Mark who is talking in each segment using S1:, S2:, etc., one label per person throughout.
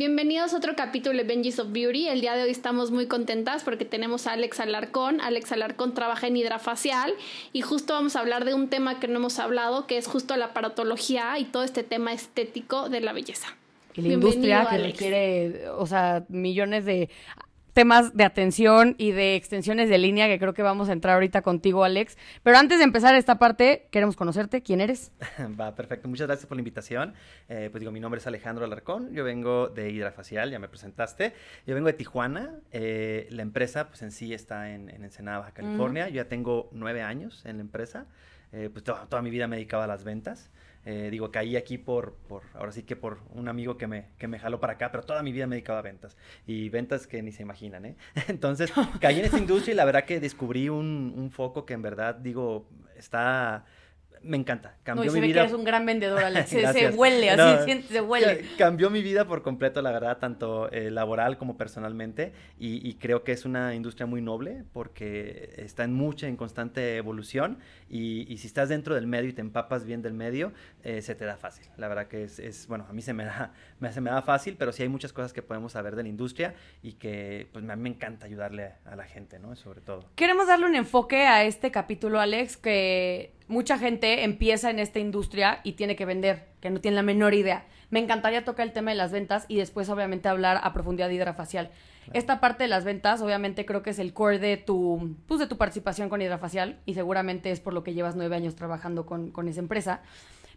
S1: Bienvenidos a otro capítulo de Benji's of Beauty. El día de hoy estamos muy contentas porque tenemos a Alex Alarcón. Alex Alarcón trabaja en hidrafacial y justo vamos a hablar de un tema que no hemos hablado, que es justo la paratología y todo este tema estético de la belleza.
S2: Y la industria que requiere, o sea, millones de temas de atención y de extensiones de línea que creo que vamos a entrar ahorita contigo, Alex. Pero antes de empezar esta parte, queremos conocerte. ¿Quién eres?
S3: Va, perfecto. Muchas gracias por la invitación. Eh, pues digo, mi nombre es Alejandro Alarcón. Yo vengo de Hidrafacial, ya me presentaste. Yo vengo de Tijuana. Eh, la empresa, pues en sí está en, en Ensenada, California. Yo ya tengo nueve años en la empresa. Eh, pues toda, toda, mi vida me dedicaba a las ventas. Eh, digo, caí aquí por, por, ahora sí que por un amigo que me, que me jaló para acá, pero toda mi vida me dedicaba a ventas. Y ventas que ni se imaginan, ¿eh? Entonces, caí en esta industria y la verdad que descubrí un, un foco que en verdad, digo, está me encanta.
S2: Cambió no, y se mi ve vida. que eres un gran vendedor, Alex. se, huele, así se huele.
S3: Cambió mi vida por completo, la verdad, tanto eh, laboral como personalmente. Y, y, creo que es una industria muy noble porque está en mucha, en constante evolución. Y, y si estás dentro del medio y te empapas bien del medio, eh, se te da fácil. La verdad que es, es, bueno, a mí se me, da, me, se me da fácil, pero sí hay muchas cosas que podemos saber de la industria y que pues a mí me encanta ayudarle a la gente, ¿no? Sobre todo.
S2: Queremos darle un enfoque a este capítulo, Alex, que mucha gente empieza en esta industria y tiene que vender, que no tiene la menor idea. Me encantaría tocar el tema de las ventas y después obviamente hablar a profundidad de hidrafacial. Esta parte de las ventas obviamente creo que es el core de tu, pues, de tu participación con hidrafacial y seguramente es por lo que llevas nueve años trabajando con, con esa empresa.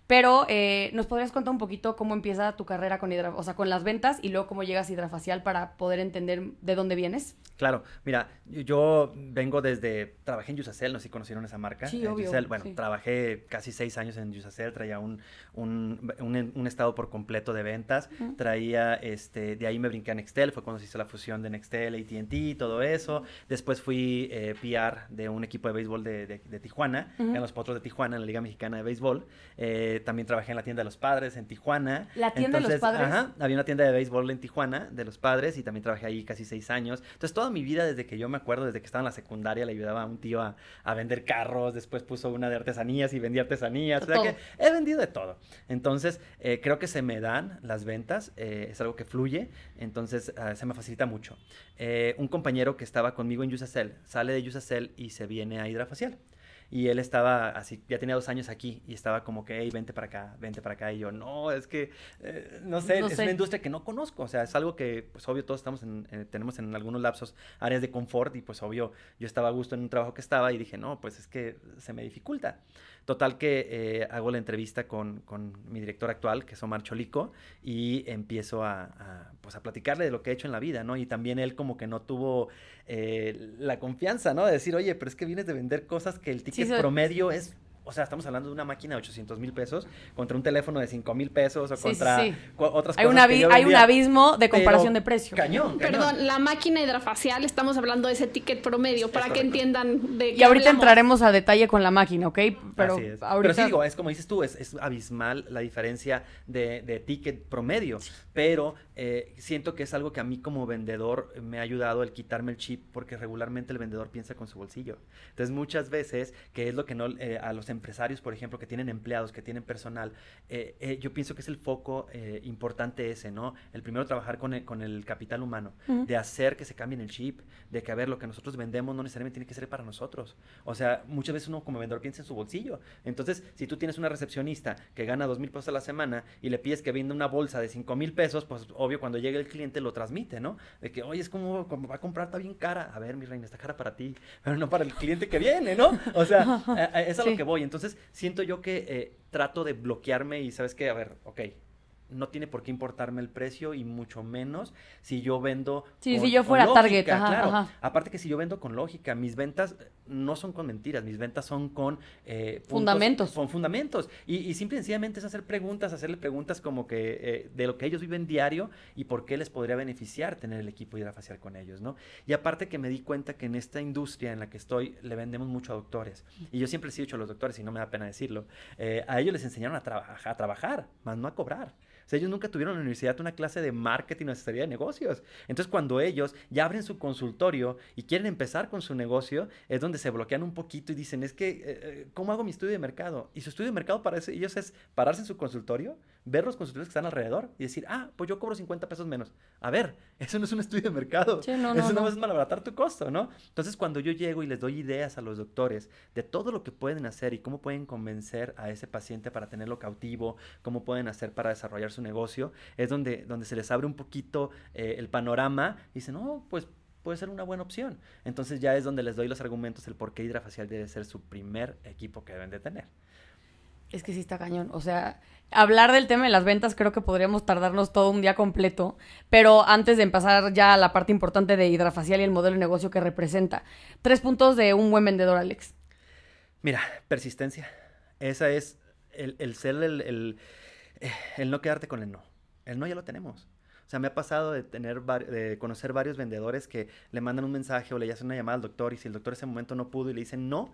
S2: Pero eh, nos podrías contar un poquito cómo empieza tu carrera con hidra, o sea, con las ventas y luego cómo llegas a hidrafacial para poder entender de dónde vienes.
S3: Claro, mira, yo vengo desde, trabajé en Yusacel, no sé si conocieron esa marca.
S2: Sí, obvio,
S3: bueno, trabajé casi seis años en Yusacel, traía un, un, un, estado por completo de ventas, traía, este, de ahí me brinqué a Nextel, fue cuando se hizo la fusión de Nextel, AT&T, todo eso. Después fui eh, PR de un equipo de béisbol de, de, Tijuana, en los Potros de Tijuana, en la Liga Mexicana de Béisbol. Eh, también trabajé en la tienda de los padres en Tijuana.
S2: ¿La tienda de los padres?
S3: Ajá, había una tienda de béisbol en Tijuana de los padres y también trabajé ahí casi seis años. Entonces, toda mi vida, desde que yo me acuerdo, desde que estaba en la secundaria, le ayudaba a un tío a, a vender carros, después puso una de artesanías y vendía artesanías. O sea que he vendido de todo. Entonces, eh, creo que se me dan las ventas, eh, es algo que fluye, entonces uh, se me facilita mucho. Eh, un compañero que estaba conmigo en Yusacel sale de Yusacel y se viene a Hidrafacial. Y él estaba así, ya tenía dos años aquí y estaba como que, hey, vente para acá, vente para acá. Y yo, no, es que, eh, no, sé, es una industria que no conozco. O sea, es algo que, pues obvio, todos estamos en, tenemos en algunos lapsos áreas de confort y pues obvio, yo estaba a gusto en un trabajo que estaba y dije, no, pues es que se me dificulta. Total que eh, hago la entrevista con, con, mi director actual, que es Omar Cholico, y empiezo a, a, pues a platicarle de lo que he hecho en la vida, ¿no? Y también él como que no tuvo eh, la confianza, ¿no? De decir, oye, pero es que vienes de vender cosas que el ticket promedio es o sea, estamos hablando de una máquina de 800 mil pesos contra un teléfono de 5 mil pesos o contra sí, sí. otras
S2: hay
S3: cosas.
S2: Hay un abismo de comparación de precio.
S3: Cañón,
S1: cañón, Perdón, la máquina hidrafacial, estamos hablando de ese ticket promedio para que entiendan de qué
S2: Y ahorita entraremos a detalle con la máquina, ¿ok?
S3: Pero, ahorita... Pero sí, digo, es como dices tú, es, es abismal la diferencia de, de ticket promedio. Pero eh, siento que es algo que a mí como vendedor me ha ayudado el quitarme el chip porque regularmente el vendedor piensa con su bolsillo. Entonces, muchas veces, que es lo que no eh, a los empresarios, por ejemplo, que tienen empleados, que tienen personal, eh, eh, yo pienso que es el foco eh, importante ese, ¿no? El primero trabajar con el, con el capital humano, uh -huh. de hacer que se cambien el chip, de que, a ver, lo que nosotros vendemos no necesariamente tiene que ser para nosotros. O sea, muchas veces uno como vendedor piensa en su bolsillo. Entonces, si tú tienes una recepcionista que gana dos mil pesos a la semana y le pides que venda una bolsa de cinco mil pesos, pues obvio, cuando llegue el cliente lo transmite, ¿no? De que, oye, es como, como va a comprar, está bien cara. A ver, mi reina, está cara para ti, pero no para el cliente que viene, ¿no? O sea, es a sí. lo que voy. Entonces, siento yo que eh, trato de bloquearme y sabes que, a ver, ok, no tiene por qué importarme el precio y mucho menos si yo vendo.
S2: Sí, con, si yo fuera
S3: lógica,
S2: target, ajá,
S3: claro.
S2: Ajá.
S3: Aparte que si yo vendo con lógica, mis ventas no son con mentiras, mis ventas son con eh, puntos,
S2: fundamentos.
S3: Con fundamentos. Y, y, simple y sencillamente es hacer preguntas, hacerle preguntas como que eh, de lo que ellos viven diario y por qué les podría beneficiar tener el equipo hidrafacial con ellos, ¿no? Y aparte que me di cuenta que en esta industria en la que estoy le vendemos mucho a doctores. Y yo siempre les he dicho a los doctores, y no me da pena decirlo, eh, a ellos les enseñaron a, traba a trabajar, más no a cobrar. Sea, ellos nunca tuvieron en la universidad una clase de marketing o asesoría de negocios. Entonces, cuando ellos ya abren su consultorio y quieren empezar con su negocio, es donde se bloquean un poquito y dicen, es que, eh, ¿cómo hago mi estudio de mercado? Y su estudio de mercado para ellos es pararse en su consultorio, ver los consultores que están alrededor y decir, ah, pues yo cobro 50 pesos menos. A ver, eso no es un estudio de mercado.
S2: Sí, no,
S3: eso
S2: no,
S3: no, es malbaratar tu costo, ¿no? Entonces, cuando yo llego y les doy ideas a los doctores de todo lo que pueden hacer y cómo pueden convencer a ese paciente para tenerlo cautivo, cómo pueden hacer para desarrollar su negocio, es donde, donde se les abre un poquito eh, el panorama y dicen, no, pues puede ser una buena opción. Entonces ya es donde les doy los argumentos el por qué Hidrafacial debe ser su primer equipo que deben de tener.
S2: Es que sí está cañón. O sea, hablar del tema de las ventas creo que podríamos tardarnos todo un día completo. Pero antes de empezar ya a la parte importante de Hidrafacial y el modelo de negocio que representa. Tres puntos de un buen vendedor, Alex.
S3: Mira, persistencia. Esa es el, el ser el, el, el no quedarte con el no. El no ya lo tenemos. O sea, me ha pasado de tener de conocer varios vendedores que le mandan un mensaje o le hacen una llamada al doctor y si el doctor ese momento no pudo y le dicen no,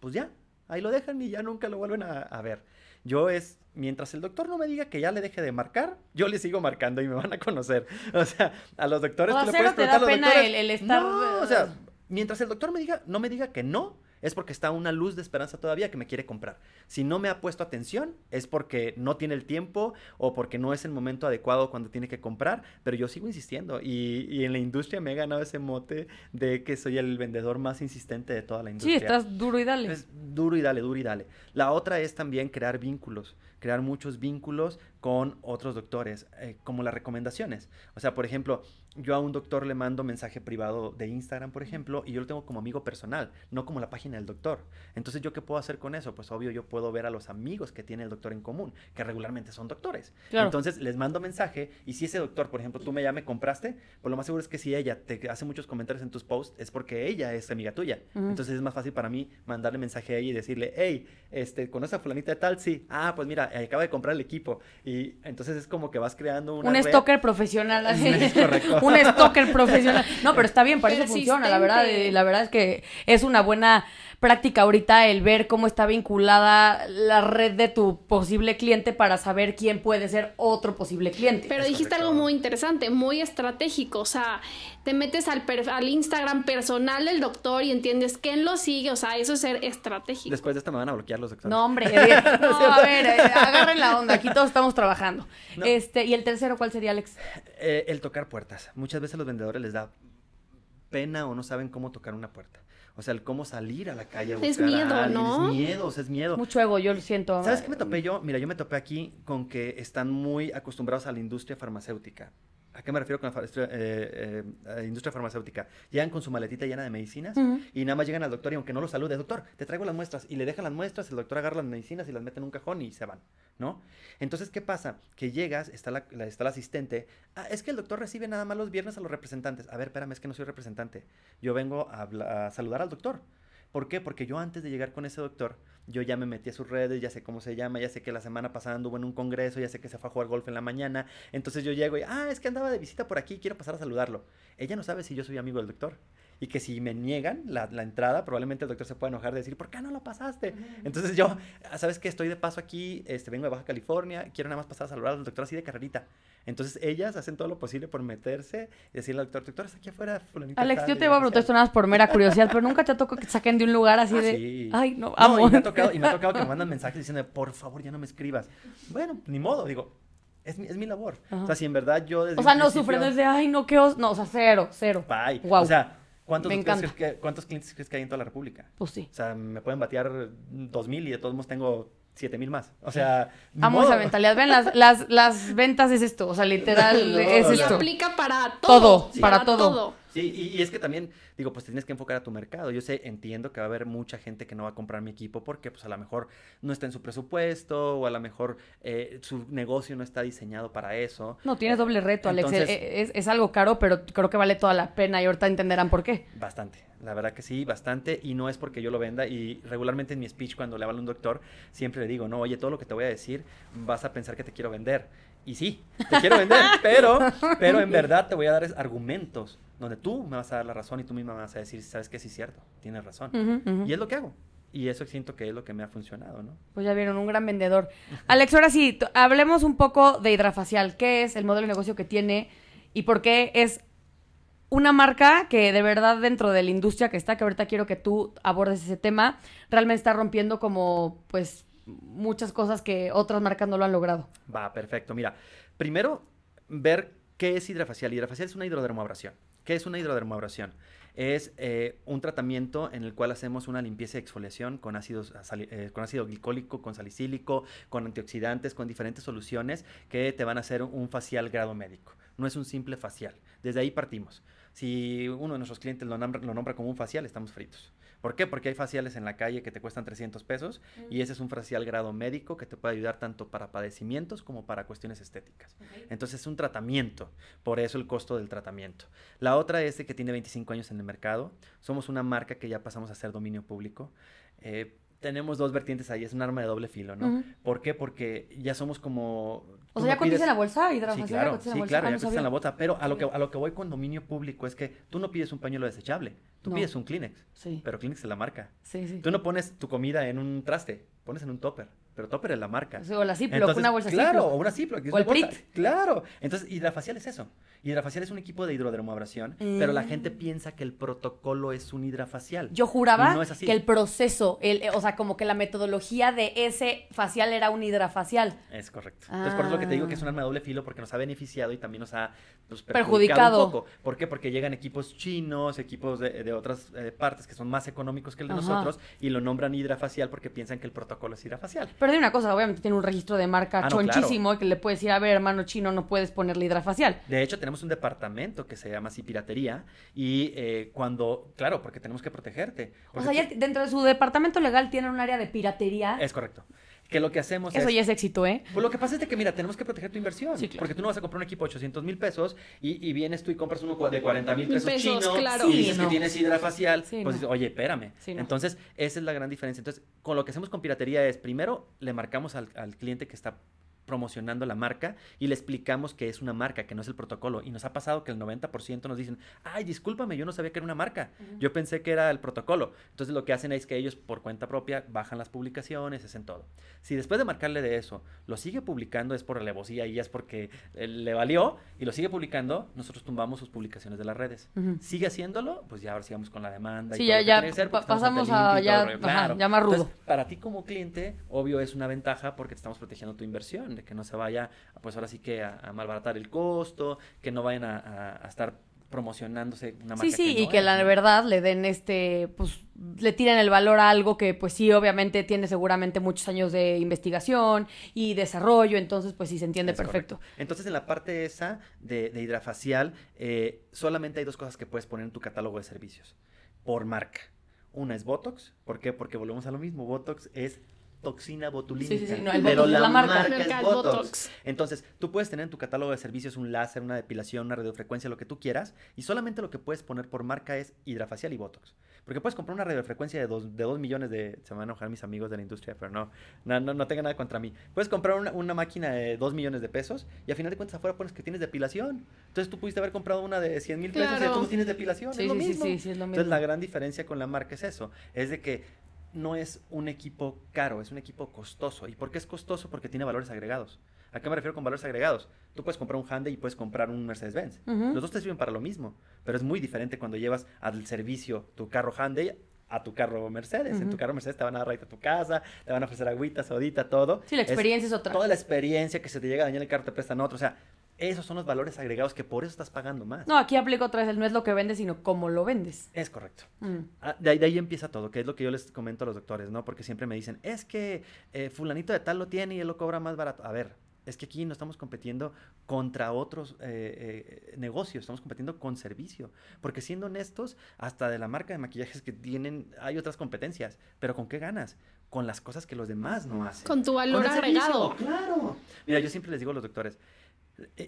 S3: pues ya, ahí lo dejan y ya nunca lo vuelven a, a ver. Yo es, mientras el doctor no me diga que ya le deje de marcar, yo le sigo marcando y me van a conocer. O sea, a los doctores
S2: O
S3: le
S2: cero
S3: puedes
S2: te da
S3: a los
S2: pena
S3: doctores,
S2: el- el estar,
S3: No, o sea, mientras el doctor me diga, no me diga que no, es porque está una luz de esperanza todavía que me quiere comprar. Si no me ha puesto atención, es porque no tiene el tiempo o porque no es el momento adecuado cuando tiene que comprar, pero yo sigo insistiendo y, y en la industria me he ganado ese mote de que soy el vendedor más insistente de toda la
S2: Sí,
S3: industria.
S2: estás duro y dale.
S3: Es duro y dale, duro y dale. La otra es también crear vínculos, crear muchos vínculos con otros doctores, eh, como las recomendaciones. O sea, por ejemplo, yo a un doctor le mando mensaje privado de Instagram, por ejemplo, y yo lo tengo como amigo personal, no como la página del doctor. Entonces, ¿yo qué puedo hacer con eso? Pues obvio, yo puedo ver a los amigos que tiene el doctor en común, que regularmente son doctores.
S2: Claro.
S3: Entonces, les mando mensaje y si ese doctor, por ejemplo, tú me ya me compraste, pues lo más seguro es que si ella te hace muchos comentarios en tus posts, es porque ella es amiga tuya. Entonces, es más fácil para mí mandarle mensaje a ella y decirle, hey, este, ¿conoces a fulanita de tal? Sí. Ah, pues mira, eh, acaba de comprar el equipo. Y entonces es como que vas creando una
S2: un
S3: red.
S2: stalker profesional. así.
S3: Correcto.
S2: Un stalker profesional. No, pero está bien, para eso funciona, la verdad. Eh, La verdad es que es una buena práctica ahorita el ver cómo está vinculada la red de tu posible cliente para saber quién puede ser otro posible cliente.
S1: Pero
S3: Es
S1: dijiste
S3: correcto.
S1: algo muy interesante, muy estratégico. O sea, te metes al, per- al Instagram personal del doctor y entiendes quién lo sigue. O sea, eso es ser estratégico.
S3: Después de esto me van a bloquear los doctores.
S2: No, hombre, eh, no, a ver, eh, agarren la onda, aquí todos estamos trabajando.
S3: No.
S2: Este, y el tercero, ¿cuál sería, Alex?
S3: Eh, el tocar puertas. Muchas veces a los vendedores les da pena o no saben cómo tocar una puerta. O sea, el cómo salir a la calle a buscar
S1: Es miedo,
S3: a alguien.
S1: ¿no?
S3: Es miedo, o sea, es miedo.
S2: Mucho ego, yo lo siento.
S3: ¿Sabes qué me topé yo? Mira, yo me topé aquí con que están muy acostumbrados a la industria farmacéutica. ¿A qué me refiero con la fa- industria, eh, eh, industria farmacéutica? Llegan con su maletita llena de medicinas y nada más llegan al doctor y aunque no lo salude, doctor, te traigo las muestras y le dejan las muestras, el doctor agarra las medicinas y las mete en un cajón y se van, ¿no? Entonces, ¿qué pasa? Que llegas, está la, la- está el asistente, ah, es que el doctor recibe nada más los viernes a los representantes. A ver, espérame, es que no soy representante. Yo vengo a saludar al doctor. ¿Por qué? Porque yo antes de llegar con ese doctor, yo ya me metí a sus redes, ya sé cómo se llama, ya sé que la semana pasada anduvo en un congreso, ya sé que se fue a jugar golf en la mañana. Entonces yo llego y, ah, es que andaba de visita por aquí, quiero pasar a saludarlo. Ella no sabe si yo soy amigo del doctor. Y que si me niegan la, la entrada, probablemente el doctor se pueda enojar de decir, ¿por qué no lo pasaste? Entonces yo, ¿sabes qué? Estoy de paso aquí, este, vengo de Baja California, quiero nada más pasar a saludar al doctor así de carrerita. Entonces ellas hacen todo lo posible por meterse y decirle al doctor, doctor, está aquí afuera,
S2: Alex,
S3: tal,
S2: yo te voy a preguntar esto nada más por mera curiosidad, pero nunca te tocó que te saquen de un lugar así
S3: Ah,
S2: de.
S3: sí.
S2: Ay, no,
S3: No,
S2: amo.
S3: y me ha tocado, y me ha tocado que me mandan mensajes diciendo, por favor, ya no me escribas. Bueno, ni modo, digo, es mi, es mi labor.
S2: Ajá.
S3: O sea, si en verdad yo desde
S2: O sea, no sufren desde, ay, no, qué os. No, o sea, cero, cero.
S3: Bye.
S2: Guau.
S3: O sea, ¿cuántos,
S2: Me
S3: doctores
S2: encanta.
S3: crees que- ¿cuántos clientes crees que hay en toda la República?
S2: Pues sí.
S3: O sea, me pueden batear dos mil y de todos modos tengo siete mil más. O sea,
S2: Amo
S3: modo.
S2: esa mentalidad. Ven, las, las, las ventas es esto. O sea, literal,
S3: No,
S2: es
S3: o
S1: y
S3: sea,
S2: esto.
S1: aplica para
S2: Todo,
S1: todo.
S2: Sí. para todo.
S3: Sí, y, y es que también, digo, pues tienes que enfocar a tu mercado. Yo sé, entiendo que va a haber mucha gente que no va a comprar mi equipo porque pues a lo mejor no está en su presupuesto o a lo mejor eh, su negocio no está diseñado para eso.
S2: No, tienes doble reto, Alex.
S3: Entonces-
S2: Eh, es, es algo caro, pero creo que vale toda la pena y ahorita entenderán por qué.
S3: Bastante, la verdad que sí, bastante. Y no es porque yo lo venda. Y regularmente en mi speech, cuando le hablo a un doctor, siempre le digo, no, oye, todo lo que te voy a decir, vas a pensar que te quiero vender. Y sí, te quiero vender, pero, pero en verdad te voy a dar argumentos donde tú me vas a dar la razón y tú misma me vas a decir, sabes que sí es cierto, tienes razón. Y es lo que hago. Y eso siento que es lo que me ha funcionado, ¿no?
S2: Pues ya vieron, un gran vendedor. Alex, ahora sí, hablemos un poco de Hidrafacial. ¿Qué es el modelo de negocio que tiene y por qué es una marca que de verdad dentro de la industria que está, que ahorita quiero que tú abordes ese tema, realmente está rompiendo como, pues, muchas cosas que otras marcas no lo han logrado.
S3: Va, perfecto. Mira, primero ver qué es hidrafacial. Hidrafacial es una hidrodermoabrasión. ¿Qué es una hidrodermoabrasión? Es eh, un tratamiento en el cual hacemos una limpieza y exfoliación con, ácidos, eh, con ácido glicólico, con salicílico, con antioxidantes, con diferentes soluciones que te van a hacer un facial grado médico. No es un simple facial. Desde ahí partimos. Si uno de nuestros clientes lo nombra, lo nombra como un facial, estamos fritos. ¿Por qué? Porque hay faciales en la calle que te cuestan 300 pesos y ese es un facial grado médico que te puede ayudar tanto para padecimientos como para cuestiones estéticas. Entonces es un tratamiento, por eso el costo del tratamiento. La otra es de que tiene 25 años en el mercado. Somos una marca que ya pasamos a ser dominio público. Eh, tenemos dos vertientes ahí, es un arma de doble filo, ¿no? ¿Por qué? Porque ya somos como...
S2: O sea, ya cotiza en la bolsa y
S3: Sí, claro, sí, claro, ya cotiza en la bolsa, pero a lo, que, a lo que voy con dominio público es que tú no pides un pañuelo desechable, tú pides un Kleenex, sí. pero Kleenex es la marca. Sí, sí. Tú no pones tu comida en un traste, pones en un topper pero Topper es la marca.
S2: o la Ziploc, una bolsa
S3: Claro,
S2: o
S3: una Ziploc.
S2: O el.
S3: Claro. Entonces, hidrafacial es eso. Hidrafacial es un equipo de hidrodermoabrasión, pero la gente mm. piensa que el protocolo es un hidrafacial.
S2: Yo juraba que el proceso, el, o sea, como que la metodología de ese facial era un hidrafacial.
S3: Es correcto. Entonces, por eso lo que te digo que es un arma de doble filo, porque nos ha beneficiado y también nos ha
S2: pues, perjudicado, un poco.
S3: ¿Por qué? Porque llegan equipos chinos, equipos de, otras eh, partes que son más económicos que el de nosotros y lo nombran hidrafacial porque piensan que el protocolo es hidrafacial.
S2: Pero de una cosa, obviamente tiene un registro de marca ah, chonchísimo que le puedes decir, a ver, hermano chino, no puedes ponerle hidrafacial.
S3: De hecho, tenemos un departamento que se llama así piratería y eh, cuando, claro, porque tenemos que protegerte.
S2: O sea, ya dentro de su departamento legal tienen un área de piratería.
S3: Es correcto que lo que hacemos
S2: Eso ya es éxito, ¿eh?
S3: Pues lo que pasa es que, mira, tenemos que proteger tu inversión. Porque tú no vas a comprar un equipo de 800 mil pesos y, vienes tú y compras uno de 40 mil pesos, chino y dices que tienes hidrafacial. pues dices, oye, espérame. Entonces, esa es la gran diferencia. Entonces, con lo que hacemos con piratería es, primero, le marcamos al, al cliente que está promocionando la marca y le explicamos que es una marca, que no es el protocolo. Y nos ha pasado que el 90% nos dicen, ay, discúlpame, yo no sabía que era una marca, yo pensé que era el protocolo. Entonces lo que hacen es que ellos por cuenta propia bajan las publicaciones, hacen todo. Si después de marcarle de eso lo sigue publicando es por alevosía y es porque eh, le valió y lo sigue publicando, nosotros tumbamos sus publicaciones de las redes. Sigue haciéndolo, pues ya ahora sigamos con la demanda.
S2: Sí, ya, ya pasamos a ya, ya, más rudo.
S3: para ti como cliente, obvio es una ventaja porque te estamos protegiendo tu inversión que no se vaya, pues ahora sí que a, malbaratar el costo, que no vayan a, estar promocionándose una marca
S2: Sí, sí, y que la verdad le den este, pues le tiren el valor a algo que pues sí, obviamente tiene seguramente muchos años de investigación y desarrollo, entonces pues sí se entiende perfecto.
S3: Entonces en la parte esa de, hidrafacial, eh, solamente hay dos cosas que puedes poner en tu catálogo de servicios por marca. Una es Botox, ¿por qué? Porque volvemos a lo mismo, Botox es toxina botulínica. Sí, sí, sí. No, el pero la, marca, es Botox. Entonces, tú puedes tener en tu catálogo de servicios un láser, una depilación, una radiofrecuencia, lo que tú quieras, y solamente lo que puedes poner por marca es hidrafacial y Botox. Porque puedes comprar una radiofrecuencia de 2 de dos millones de... Se van a enojar mis amigos de la industria, pero no, no, no, no tenga nada contra mí. Puedes comprar una, una máquina de 2 millones de pesos y al final de cuentas afuera pones que tienes depilación. Entonces tú pudiste haber comprado una de 100 mil pesos y tú no tienes depilación. es lo mismo. Sí, sí, es lo mismo. Entonces la gran diferencia con la marca es eso. Es de que no es un equipo caro, es un equipo costoso. ¿Y por qué es costoso? Porque tiene valores agregados. ¿A qué me refiero con valores agregados? Tú puedes comprar un Hyundai y puedes comprar un Mercedes-Benz. Los dos te sirven para lo mismo, pero es muy diferente cuando llevas al servicio tu carro Hyundai a tu carro Mercedes. En tu carro Mercedes te van a dar a tu casa, te van a ofrecer agüita, sodita, todo.
S2: Sí, la experiencia es, otra.
S3: Toda la experiencia que se te llega a dañar el carro te prestan otro. O sea, esos son los valores agregados que por eso estás pagando más.
S2: No, aquí aplico otra vez, no es lo que vendes, sino cómo lo vendes.
S3: Es correcto. Mm. Ah, de, ahí, empieza todo, que es lo que yo les comento a los doctores, ¿no? Porque siempre me dicen, es que eh, fulanito de tal lo tiene y él lo cobra más barato. A ver, es que aquí no estamos compitiendo contra otros eh, eh, negocios, estamos compitiendo con servicio. Porque siendo honestos, hasta de la marca de maquillajes que tienen, hay otras competencias. Pero ¿con qué ganas? Con las cosas que los demás no hacen.
S1: Con tu valor agregado.
S3: Claro. Mira, yo siempre les digo a los doctores,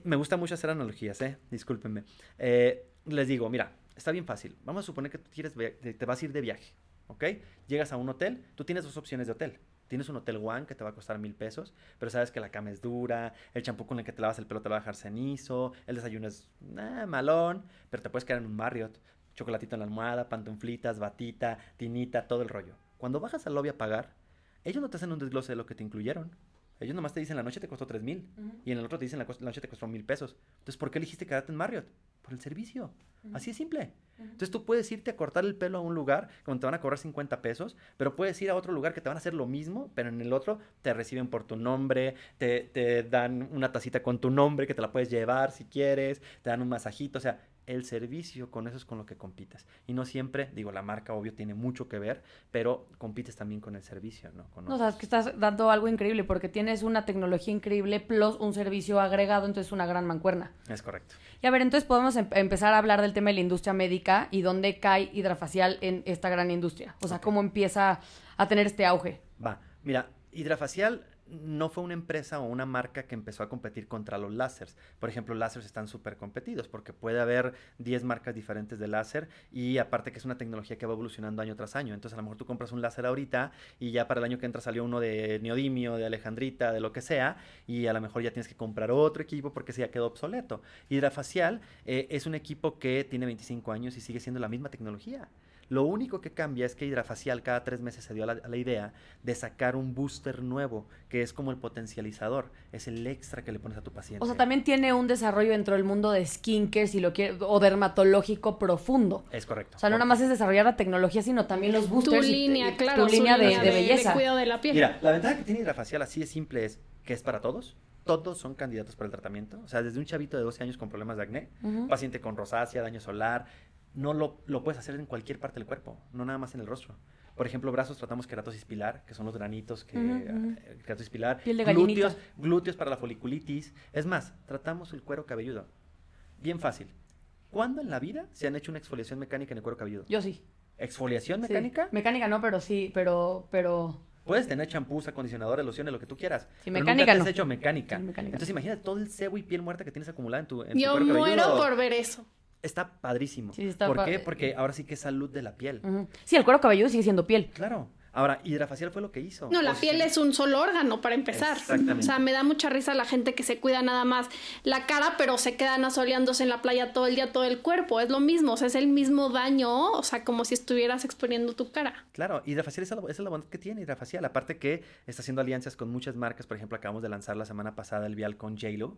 S3: me gusta mucho hacer analogías, ¿eh? Discúlpenme. Eh, les digo, mira, está bien fácil. Vamos a suponer que tú quieres, te vas a ir de viaje, ¿ok? Llegas a un hotel, tú tienes dos opciones de hotel. Tienes un hotel One que te va a costar mil pesos, pero sabes que la cama es dura, el champú con el que te lavas el pelo te va a dejar cenizo, el desayuno es eh, malón, pero te puedes quedar en un Marriott, chocolatito en la almohada, pantuflitas, batita, tinita, todo el rollo. Cuando bajas al lobby a pagar, ellos no te hacen un desglose de lo que te incluyeron. Ellos nomás te dicen la noche te costó tres mil y en el otro te dicen la, noche te costó mil pesos. Entonces, ¿por qué elegiste quedarte en Marriott? Por el servicio. Así es simple. Entonces tú puedes irte a cortar el pelo a un lugar donde te van a cobrar 50 pesos, pero puedes ir a otro lugar que te van a hacer lo mismo, pero en el otro te reciben por tu nombre, te, te dan una tacita con tu nombre que te la puedes llevar si quieres, te dan un masajito, o sea, el servicio, con eso es con lo que compites. Y no siempre, digo, la marca obvio tiene mucho que ver, pero compites también con el servicio, ¿no? Con
S2: No, o sea, es que estás dando algo increíble porque tienes una tecnología increíble plus un servicio agregado, entonces una gran mancuerna.
S3: Es correcto.
S2: Y a ver, entonces podemos em- empezar a hablar del tema de la industria médica y dónde cae hidrafacial en esta gran industria. O sea, cómo empieza a tener este auge.
S3: Va, mira, Hidrafacial no fue una empresa o una marca que empezó a competir contra los láseres. Por ejemplo, láseres están súper competidos porque puede haber 10 marcas diferentes de láser y aparte que es una tecnología que va evolucionando año tras año. Entonces a lo mejor tú compras un láser ahorita y ya para el año que entra salió uno de neodimio, de alejandrita, de lo que sea y a lo mejor ya tienes que comprar otro equipo porque ese ya quedó obsoleto. Hidrafacial eh, es un equipo que tiene 25 años y sigue siendo la misma tecnología. Lo único que cambia es que Hidrafacial cada tres meses se dio a la, a la idea de sacar un booster nuevo, que es como el potencializador, es el extra que le pones a tu paciente.
S2: O sea, también tiene un desarrollo dentro del mundo de skincare, si lo quiere, o dermatológico profundo.
S3: Es correcto.
S2: O sea, no nada más es desarrollar la tecnología, sino también los
S1: Tu
S2: boosters. y-
S1: línea,
S2: y
S1: claro.
S2: Tu línea de,
S1: línea
S2: de belleza.
S1: cuidado de la piel.
S3: Mira, la ventaja que tiene Hidrafacial así de simple es que es para todos. Todos son candidatos para el tratamiento. O sea, desde un chavito de 12 años con problemas de acné, paciente con rosácea, daño solar, no lo, lo puedes hacer en cualquier parte del cuerpo, no nada más en el rostro. Por ejemplo, brazos tratamos queratosis pilar, que son los granitos que
S2: Ujú, ujú.
S3: eh, queratosis pilar,
S2: Piel de
S3: glúteos, glúteos para la foliculitis. Es más, tratamos el cuero cabelludo. Bien fácil. ¿Cuándo en la vida se han hecho una exfoliación mecánica en el cuero cabelludo?
S2: Yo sí.
S3: ¿Exfoliación
S2: sí.
S3: mecánica?
S2: Mecánica no, pero sí, pero, pero.
S3: Puedes tener champús, acondicionadores, lociones, lo que tú quieras.
S2: Sí,
S3: pero
S2: mecánica
S3: nunca te
S2: no.
S3: has hecho mecánica.
S2: Sí, mecánica.
S3: Entonces imagínate todo el sebo y piel muerta que tienes acumulada en tu, en tu
S1: Yo
S3: cuero
S1: muero
S3: cabelludo.
S1: por ver eso.
S3: Está padrísimo.
S2: Sí, está
S3: ¿Por
S2: pa-
S3: qué? Porque ahora sí que es salud de la piel.
S2: Sí, el cuero cabelludo sigue siendo piel.
S3: Claro. Ahora, hidrafacial fue lo que hizo.
S1: No, la
S3: O sea,
S1: piel es un solo órgano para empezar.
S3: Exactamente.
S1: O sea, me da mucha risa la gente que se cuida nada más la cara, pero se quedan asoleándose en la playa todo el día, todo el cuerpo. Es lo mismo, o sea, es el mismo daño, o sea, como si estuvieras exponiendo tu cara.
S3: Claro, hidrafacial esa, esa es la bondad que tiene hidrafacial. Aparte que está haciendo alianzas con muchas marcas. Por ejemplo, acabamos de lanzar la semana pasada el vial con JLo.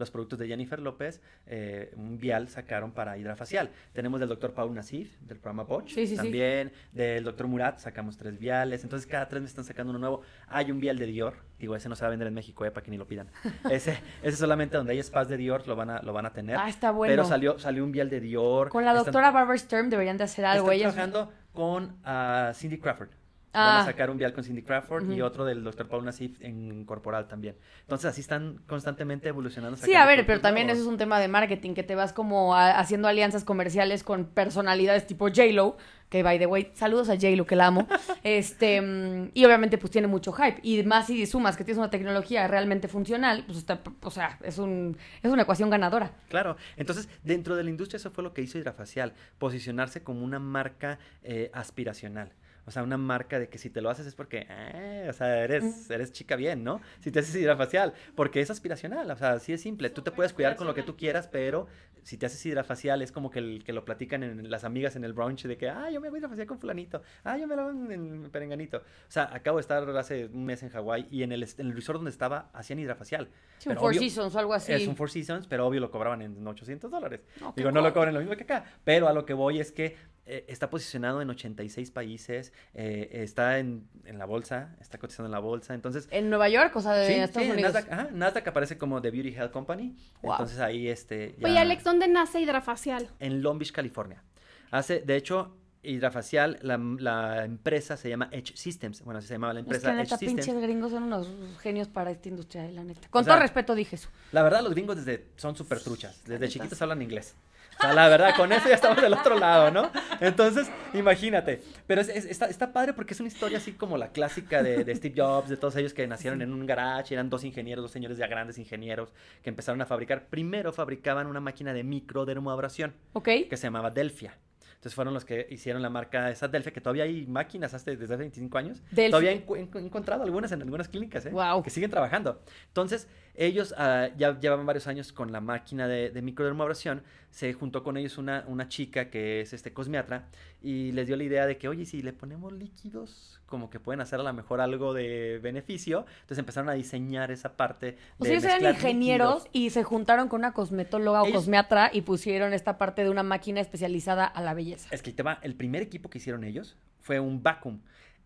S3: Los productos de Jennifer López, eh, un vial sacaron para hidrafacial. Tenemos del doctor Paul Nassif, del programa Boch.
S2: Sí, sí, sí.
S3: También del doctor Murat sacamos tres viales. Entonces cada tres meses están sacando uno nuevo. Hay un vial de Dior. Digo, ese no se va a vender en México, eh, para que ni lo pidan. Ese, ese solamente donde hay spas de Dior lo van a, lo van a tener.
S2: Ah, está bueno.
S3: Pero salió, salió un vial de Dior.
S2: Con la
S3: Están-
S2: doctora Barbara Sturm deberían de hacer algo.
S3: están
S2: Ella es-
S3: trabajando con ah, Cindy Crawford.
S2: Ah.
S3: Van a sacar un vial con Cindy Crawford y otro del Dr. Paul Nassif en corporal también. Entonces así están constantemente evolucionando.
S2: Sí, a ver, pero también eso es un tema de marketing, que te vas como a- haciendo alianzas comerciales con personalidades tipo J-Lo, que by the way, saludos a J-Lo, que la amo. este, mm, y obviamente pues tiene mucho hype. Y más si sumas que tienes una tecnología realmente funcional, pues está, o sea, es, un, es una ecuación ganadora.
S3: Claro, entonces dentro de la industria eso fue lo que hizo Hidrafacial, posicionarse como una marca eh, aspiracional. O sea, una marca de que si te lo haces es porque, eh, o sea, eres, eres chica bien, ¿no? Si te haces hidrafacial, porque es aspiracional, o sea, así es simple. Tú te puedes cuidar con lo que tú quieras, pero si te haces hidrafacial es como que, el, que lo platican en, las amigas en el brunch de que, ah, yo me hago hidrafacial con fulanito, ah, yo me lo hago en, en perenganito. O sea, acabo de estar hace un mes en Hawái y en el, en el resort donde estaba hacían hidrafacial.
S2: Sí, un Four
S3: obvio-
S2: Seasons o algo así.
S3: es un Four Seasons, pero obvio lo cobraban en 800 dólares.
S2: No,
S3: Digo, no lo cobran lo mismo que acá, pero a lo que voy es que eh, está posicionado en 86 países, eh, está en, en la bolsa, está cotizando en la bolsa, entonces...
S2: En Nueva York, o sea, de
S3: Sí,
S2: Estados
S3: sí,
S2: Unidos.
S3: Nasdaq, ajá, Nasdaq aparece como The Beauty Health Company,
S2: Wow.
S3: entonces ahí este... ya-
S1: Oye, Alex, ¿dónde nace Hidrafacial?
S3: En Long Beach, California. Hace, de hecho, Hidrafacial, la, la empresa se llama Edge Systems, bueno, así se llamaba la
S2: Es
S3: empresa
S2: que neta,
S3: Edge Systems.
S2: pinches gringos son unos genios para esta industria, eh, la neta. Con
S3: O sea,
S2: todo respeto dije eso.
S3: La verdad, los gringos desde son súper truchas. Desde chiquitos hablan inglés. O sea, la verdad, con eso ya estamos del otro lado, ¿no? Entonces, imagínate. Pero es- es- está, está padre porque es una historia así como la clásica de, de Steve Jobs, de todos ellos que nacieron en un garage, eran dos ingenieros, dos señores ya grandes ingenieros, que empezaron a fabricar. Primero fabricaban una máquina de microdermoabrasión
S2: ¿Ok?
S3: que se llamaba Delphia. Entonces fueron los que hicieron la marca esa Delphia, que todavía hay máquinas hasta desde hace 25 años.
S2: Delphia.
S3: Todavía he encontrado algunas en algunas clínicas, ¿eh?
S2: Guau.
S3: Que siguen trabajando. Entonces, Ellos ah, ya llevaban varios años con la máquina de, de microdermabrasión. Se juntó con ellos una, una chica que es este cosmiatra y les dio la idea de que, oye, si le ponemos líquidos, como que pueden hacer a lo mejor algo de beneficio. Entonces empezaron a diseñar esa parte.
S2: O sea, ellos eran ingenieros
S3: líquidos.
S2: y se juntaron con una cosmetóloga o cosmiatra y pusieron esta parte de una máquina especializada a la belleza.
S3: Es que ahí te va, el primer equipo que hicieron ellos fue un vacuum.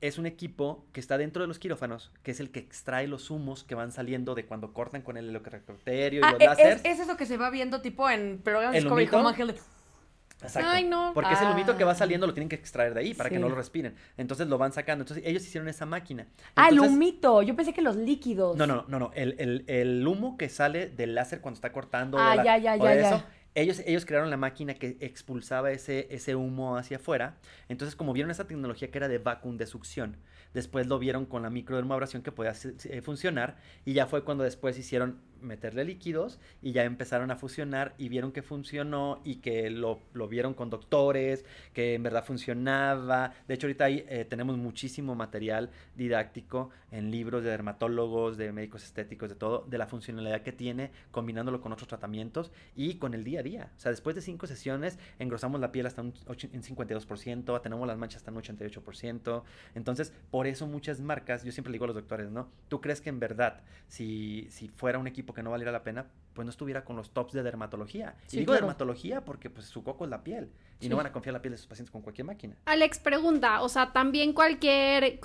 S3: Es un equipo que está dentro de los quirófanos, que es el que extrae los humos que van saliendo de cuando cortan con el electrorecorterio y
S2: Ah,
S3: los
S2: e-
S3: láseres.
S2: es, es eso que se va viendo tipo en programas
S3: ¿El
S2: Discovery como Ángel de-
S3: Exacto.
S1: Ay, no.
S3: Porque es el humito que va
S2: Ah.
S3: saliendo, lo tienen que extraer de ahí para que no lo respiren. Entonces lo van sacando. Entonces ellos hicieron esa máquina.
S2: Ah, el humito. Yo pensé que los líquidos.
S3: No, no, no, no. El, el- el humo que sale del láser cuando está cortando. de
S2: Ah,
S3: la-
S2: ya, ya,
S3: o
S2: ya,
S3: de
S2: ya.
S3: eso, Ellos, ellos crearon la máquina que expulsaba ese, ese humo hacia afuera. Entonces, como vieron esa tecnología que era de vacuum, de succión, después lo vieron con la microdermabrasión que podía se- funcionar. Y ya fue cuando después hicieron meterle líquidos y ya empezaron a fusionar y vieron que funcionó y que lo, lo vieron con doctores, que en verdad funcionaba. De hecho, ahorita ahí, eh, tenemos muchísimo material didáctico en libros de dermatólogos, de médicos estéticos, de todo, de la funcionalidad que tiene, combinándolo con otros tratamientos y con el día a día. O sea, después de cinco sesiones, engrosamos la piel hasta un en 52%, atenemos las manchas hasta un 88%. Entonces, por eso muchas marcas, yo siempre le digo a los doctores, ¿no? ¿Tú crees que en verdad, si, si fuera un equipo que no valiera la pena, pues no estuviera con los tops de dermatología?
S2: Sí,
S3: y digo
S2: claro.
S3: dermatología porque pues su coco es la piel y
S2: Sí.
S3: no van a confiar la piel de sus pacientes con cualquier máquina.
S1: Alex pregunta, o sea, también cualquier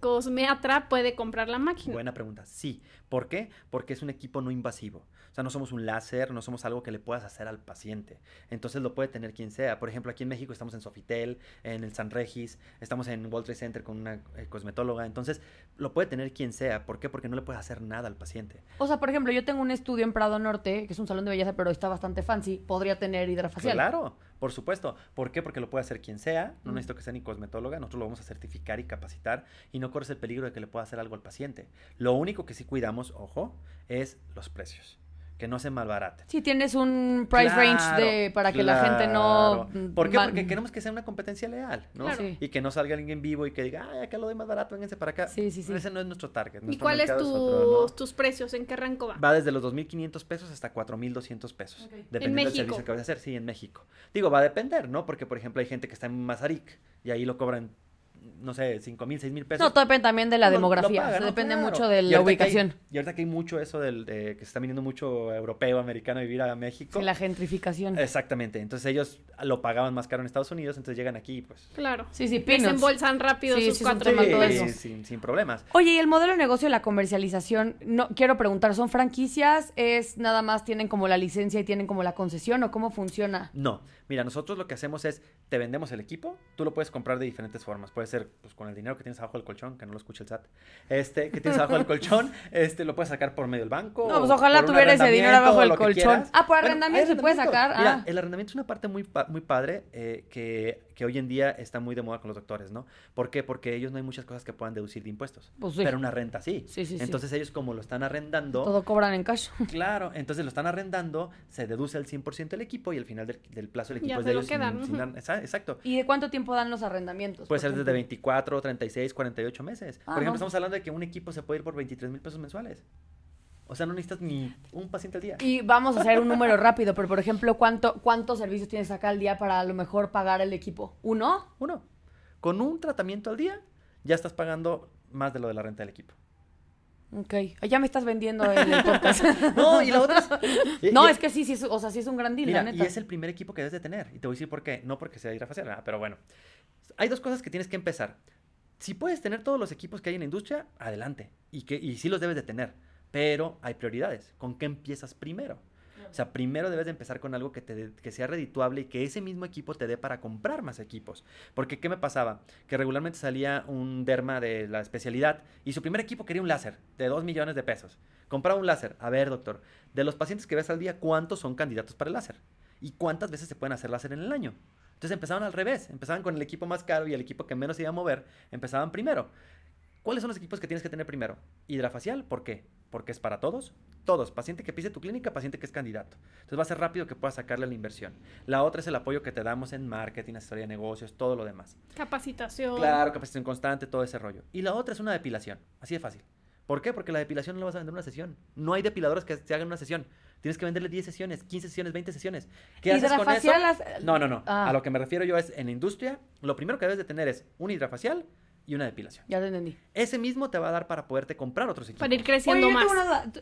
S1: cosmeatra puede comprar la máquina.
S3: Buena pregunta. Sí. ¿Por qué? Porque es un equipo no invasivo. O sea, no somos un láser, no somos algo que le puedas hacer al paciente. Entonces lo puede tener quien sea. Por ejemplo, aquí en México estamos en Sofitel, en el San Regis, estamos en World Trade Center con una eh, cosmetóloga. Entonces lo puede tener quien sea. ¿Por qué? Porque no le puedes hacer nada al paciente.
S2: O sea, por ejemplo, yo tengo un estudio en Prado Norte, que es un salón de belleza, pero está bastante fancy. Podría tener hidrafacial.
S3: Claro, por supuesto. ¿Por qué? Porque lo puede hacer quien sea. No necesito que sea ni cosmetóloga. Nosotros lo vamos a certificar y capacitar y no corres el peligro de que le pueda hacer algo al paciente. Lo único que sí cuidamos, ojo, es los precios. Que no se malbaraten.
S2: Sí, tienes un price range de, para que la gente no...
S3: ¿Por qué? Porque queremos que sea una competencia leal, ¿no?
S1: Claro.
S2: Sí.
S3: Y que no salga alguien en vivo y que diga, ay, acá lo doy más barato, vénganse para acá.
S2: Sí, sí, sí.
S3: Ese no es nuestro target.
S1: ¿Y
S3: nuestro
S1: cuáles
S3: mercado
S1: tus,
S3: es otro, ¿no?
S1: tus precios? ¿En qué rango va?
S3: Va desde los 2.500 pesos hasta 4.200 pesos.
S2: Ok.
S3: Dependiendo del servicio que vas a hacer. Sí, en México. Digo, va a depender, ¿no? Porque, por ejemplo, hay gente que está en Mazarik y ahí lo cobran, no sé, 5.000, 6.000 pesos.
S2: No, todo depende también de la demografía.
S3: paga,
S2: o sea,
S3: ¿no?
S2: depende
S3: Claro.
S2: mucho de
S3: Y
S2: la
S3: ahorita que hay-
S2: ubicación.
S3: y ahorita que hay mucho eso del, de que se está viniendo mucho europeo, americano a vivir a México.
S2: Sí, la gentrificación.
S3: Exactamente. Entonces ellos lo pagaban más caro en Estados Unidos, entonces llegan aquí y pues...
S1: Claro.
S2: Sí, sí.
S1: Desembolsan rápido
S2: Sí,
S1: sus
S2: sí,
S1: cuatro mil
S2: todo
S1: pesos.
S2: eso.
S3: sin, sin problemas.
S2: Oye, y el modelo de negocio de la comercialización, no quiero preguntar, ¿son franquicias? ¿Es nada más tienen como la licencia y tienen como la concesión o cómo funciona?
S3: No, mira, nosotros lo que hacemos es, te vendemos el equipo, tú lo puedes comprar de diferentes formas, puede ser pues, con el dinero que tienes abajo del colchón, que no lo escuche el SAT, este, que tienes abajo del colchón, este, lo puedes sacar por medio del banco.
S2: No, pues ojalá tuviera ese dinero abajo del colchón. Ah, por arrendamiento se puede sacar.
S3: Mira,
S2: Ah.
S3: el arrendamiento es una parte muy, muy padre eh, que, que hoy en día está muy de moda con los doctores, ¿no? ¿Por qué? Porque ellos no hay muchas cosas que puedan deducir de impuestos,
S2: Pues sí.
S3: pero una renta sí.
S2: Sí, sí, sí.
S3: Entonces ellos como lo están arrendando...
S2: Todo cobran en cash.
S3: Claro, entonces lo están arrendando, se deduce el 100% el equipo y al final del, del plazo el
S1: Ya
S3: equipo es
S1: se
S3: de
S1: lo
S3: ellos.
S1: quedan,
S3: sin exacto.
S2: ¿Y de cuánto tiempo dan los arrendamientos?
S3: Puede ser desde
S2: ejemplo?
S3: 24, 36, 48 meses.
S2: Ah,
S3: por ejemplo,
S2: no.
S3: estamos hablando de que un equipo se puede ir por 23 mil pesos mensuales. O sea, no necesitas ni un paciente al día.
S2: Y vamos a hacer un número rápido, pero por ejemplo, ¿cuánto, ¿cuántos servicios tienes acá al día para a lo mejor pagar el equipo? ¿Uno?
S3: Uno. Con un tratamiento al día, ya estás pagando más de lo de la renta del equipo.
S2: Ok. Ya me estás vendiendo en el podcast.
S3: No, y la otra es... y-
S2: no,
S3: y-
S2: es que sí, sí, es- o sea, sí es un gran deal,
S3: Mira,
S2: la
S3: y
S2: neta.
S3: es el primer equipo que debes de tener. Y te voy a decir por qué. No porque sea hidrafacial, ah, pero bueno. Hay dos cosas que tienes que empezar. Si puedes tener todos los equipos que hay en la industria, adelante. Y, que, y sí los debes de tener. Pero hay prioridades. ¿Con qué empiezas primero? O sea, primero debes de empezar con algo que, te dé- que sea redituable y que ese mismo equipo te dé para comprar más equipos. Porque, ¿qué me pasaba? Que regularmente salía un derma de la especialidad y su primer equipo quería un láser de 2 millones de pesos. Compraba un láser. A ver, doctor, de los pacientes que ves al día, ¿cuántos son candidatos para el láser? ¿Y cuántas veces se pueden hacer láser en el año? Entonces empezaban al revés. Empezaban con el equipo más caro y el equipo que menos se iba a mover, empezaban primero. ¿Cuáles son los equipos que tienes que tener primero? Hidrafacial, ¿por qué? Porque es para todos. Todos. Paciente que pise tu clínica, paciente que es candidato. Entonces va a ser rápido que puedas sacarle la inversión. La otra es el apoyo que te damos en marketing, asesoría de negocios, todo lo demás.
S1: Capacitación.
S3: Claro, capacitación constante, todo ese rollo. Y la otra es una depilación. Así de fácil. ¿Por qué? Porque la depilación no la vas a vender en una sesión. No hay depiladores que se hagan una sesión. Tienes que venderle 10 sesiones, 15 sesiones, 20 sesiones. ¿Qué haces con eso?
S2: Las-
S3: No, no, no.
S2: Ah.
S3: A lo que me refiero yo es, en la industria, lo primero que debes de tener es un hidrafacial y una depilación.
S2: Ya te entendí.
S3: Ese mismo te va a dar para poderte comprar otros equipos.
S1: Para ir creciendo más.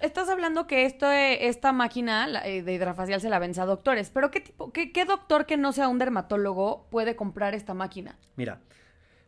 S2: Estás hablando que esto, eh, esta máquina eh, de hidrafacial se la vence a doctores, pero ¿qué, tipo, qué, qué doctor que no sea un dermatólogo puede comprar esta máquina?
S3: Mira,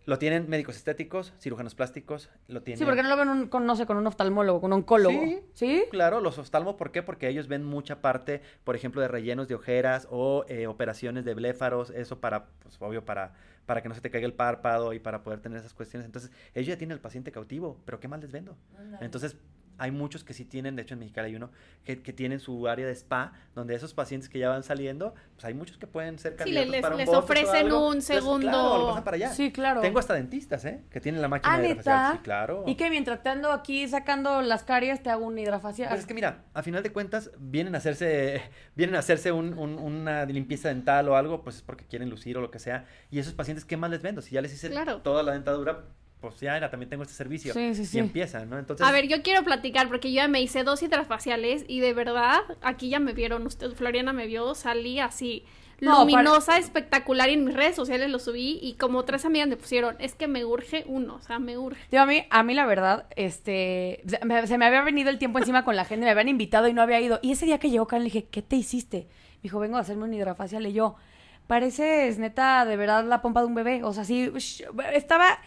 S3: lo tienen médicos estéticos, cirujanos plásticos, lo tienen...
S2: Sí, porque no lo ven un- con, no sé, con un oftalmólogo, con un oncólogo.
S3: Sí.
S2: ¿Sí?
S3: Claro, los oftalmos, ¿por qué? Porque ellos ven mucha parte, por ejemplo, de rellenos de ojeras o eh, operaciones de bléfaros, eso para, pues obvio, para, para que no se te caiga el párpado y para poder tener esas cuestiones. Entonces, ellos ya tienen al paciente cautivo, pero ¿qué más les vendo? Entonces, hay muchos que sí tienen, de hecho en Mexicali hay uno, que, que tienen su área de spa, donde esos pacientes que ya van saliendo, pues hay muchos que pueden ser
S1: Sí,
S3: candidatos
S1: les-
S3: para un
S1: les
S3: o
S1: ofrecen
S3: algo.
S1: un
S3: Entonces,
S1: segundo-
S3: claro, lo pasan para allá.
S2: Sí, claro.
S3: Tengo hasta dentistas, ¿eh? Que tienen la máquina
S2: Ah,
S3: de hidrafacial. Sí, claro.
S2: Y que mientras te ando aquí sacando las caries, te hago un hidrafacial.
S3: Pues es que mira, a final de cuentas vienen a hacerse, vienen a hacerse un- un- una limpieza dental o algo, pues es porque quieren lucir o lo que sea. Y esos pacientes, ¿qué más les vendo? Si ya les hice
S1: Claro.
S3: toda la dentadura, pues ya era, también tengo este servicio.
S2: Sí, sí, sí.
S3: Y empiezan, ¿no? Entonces,
S1: A ver, yo quiero platicar porque yo ya me hice dos hidrafaciales y de verdad, aquí ya me vieron, usted, Floriana me vio, salí así
S2: No,
S1: luminosa, espectacular y en mis redes sociales lo subí y como tres amigas me pusieron, es que me urge uno, o sea, me urge.
S2: Digo, a mí, a mí la verdad, este, se me, se me había venido el tiempo encima con la gente, me habían invitado y no había ido. Y ese día que llegó Karen le dije, ¿qué te hiciste? Me dijo, vengo a hacerme un hidrafacial. Y yo, pareces neta, de verdad, la pompa de un bebé. O sea, sí, estaba,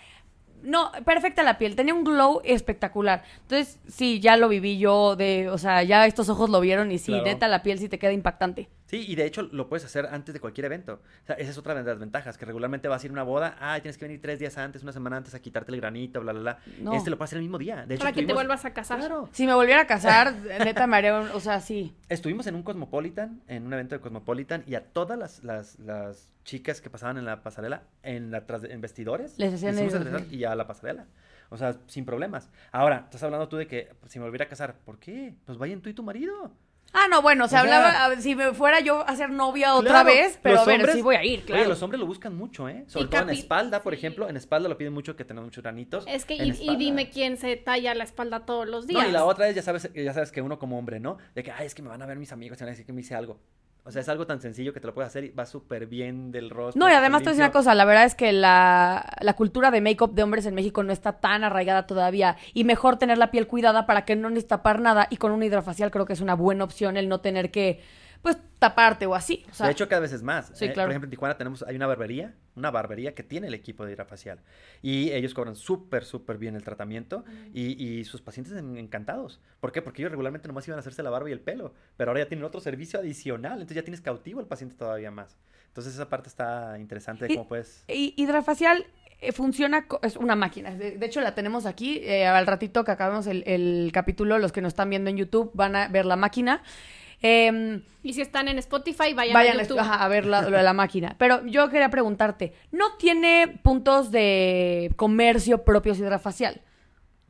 S2: no, perfecta la piel, tenía un glow espectacular. Entonces, sí, ya lo viví yo, de, o sea, ya estos ojos lo vieron y sí,
S3: Claro.
S2: neta, la piel sí te queda impactante.
S3: Sí, y de hecho lo puedes hacer antes de cualquier evento. O sea, esa es otra de las ventajas, que regularmente vas a ir a una boda, ah, tienes que venir tres días antes, una semana antes a quitarte el granito, bla, bla, bla.
S2: No.
S3: Este lo puedes hacer el mismo día. De hecho,
S1: Para que te vuelvas a casar.
S3: Claro.
S2: Si me volviera a casar, neta, me haría, un- o sea, sí.
S3: Estuvimos en un Cosmopolitan, en un evento de Cosmopolitan, y a todas las, las, las chicas que pasaban en la pasarela, en, la, tras- en vestidores,
S2: Les hacían
S3: el y a la pasarela. O sea, sin problemas. Ahora, estás hablando tú de que pues, si me volviera a casar, ¿por qué? Pues vayan tú y tu marido.
S2: Ah, no, bueno, se
S3: O sea-
S2: hablaba, a- si me fuera yo a ser novia otra vez, pero a ver,
S3: hombres-
S2: sí voy a ir, claro.
S3: Oye, los hombres lo buscan mucho, ¿eh? Sobre
S1: Y
S3: todo en espalda, por
S1: sí.
S3: ejemplo. En espalda lo piden mucho que tengan muchos granitos.
S1: Es que, y, y dime quién se talla la espalda todos los días.
S3: No, y la otra es, ya sabes, ya sabes que uno como hombre, ¿no? De que, ay, es que me van a ver mis amigos y van a decir que me hice algo. O sea, es algo tan sencillo que te lo puedes hacer y va súper bien del rostro.
S2: No, y además te voy a decir una cosa, la verdad es que la, la cultura de make-up de hombres en México no está tan arraigada todavía y mejor tener la piel cuidada para que no necesites tapar nada y con un hidrafacial creo que es una buena opción el no tener que, pues, taparte o así. O sea,
S3: de hecho, cada vez es más.
S2: Sí,
S3: Eh,
S2: claro.
S3: Por ejemplo, en Tijuana tenemos, hay una barbería, una barbería que tiene el equipo de hidrafacial. Y ellos cobran súper, súper bien el tratamiento y, y sus pacientes en- encantados. ¿Por qué? Porque ellos regularmente nomás iban a hacerse la barba y el pelo, pero ahora ya tienen otro servicio adicional, entonces ya tienes cautivo al paciente todavía más. Entonces esa parte está interesante de cómo puedes...
S2: Y hidrafacial eh, funciona, es una máquina. De, de hecho, la tenemos aquí. eh, al ratito que acabemos el, el capítulo, los que nos están viendo en YouTube van a ver la máquina. Em,
S1: Y si están en Spotify, vayan,
S2: vayan
S1: a YouTube.
S2: ajá, a ver la, lo de la máquina. Pero yo quería preguntarte, ¿no tiene puntos de comercio propios hidrafacial?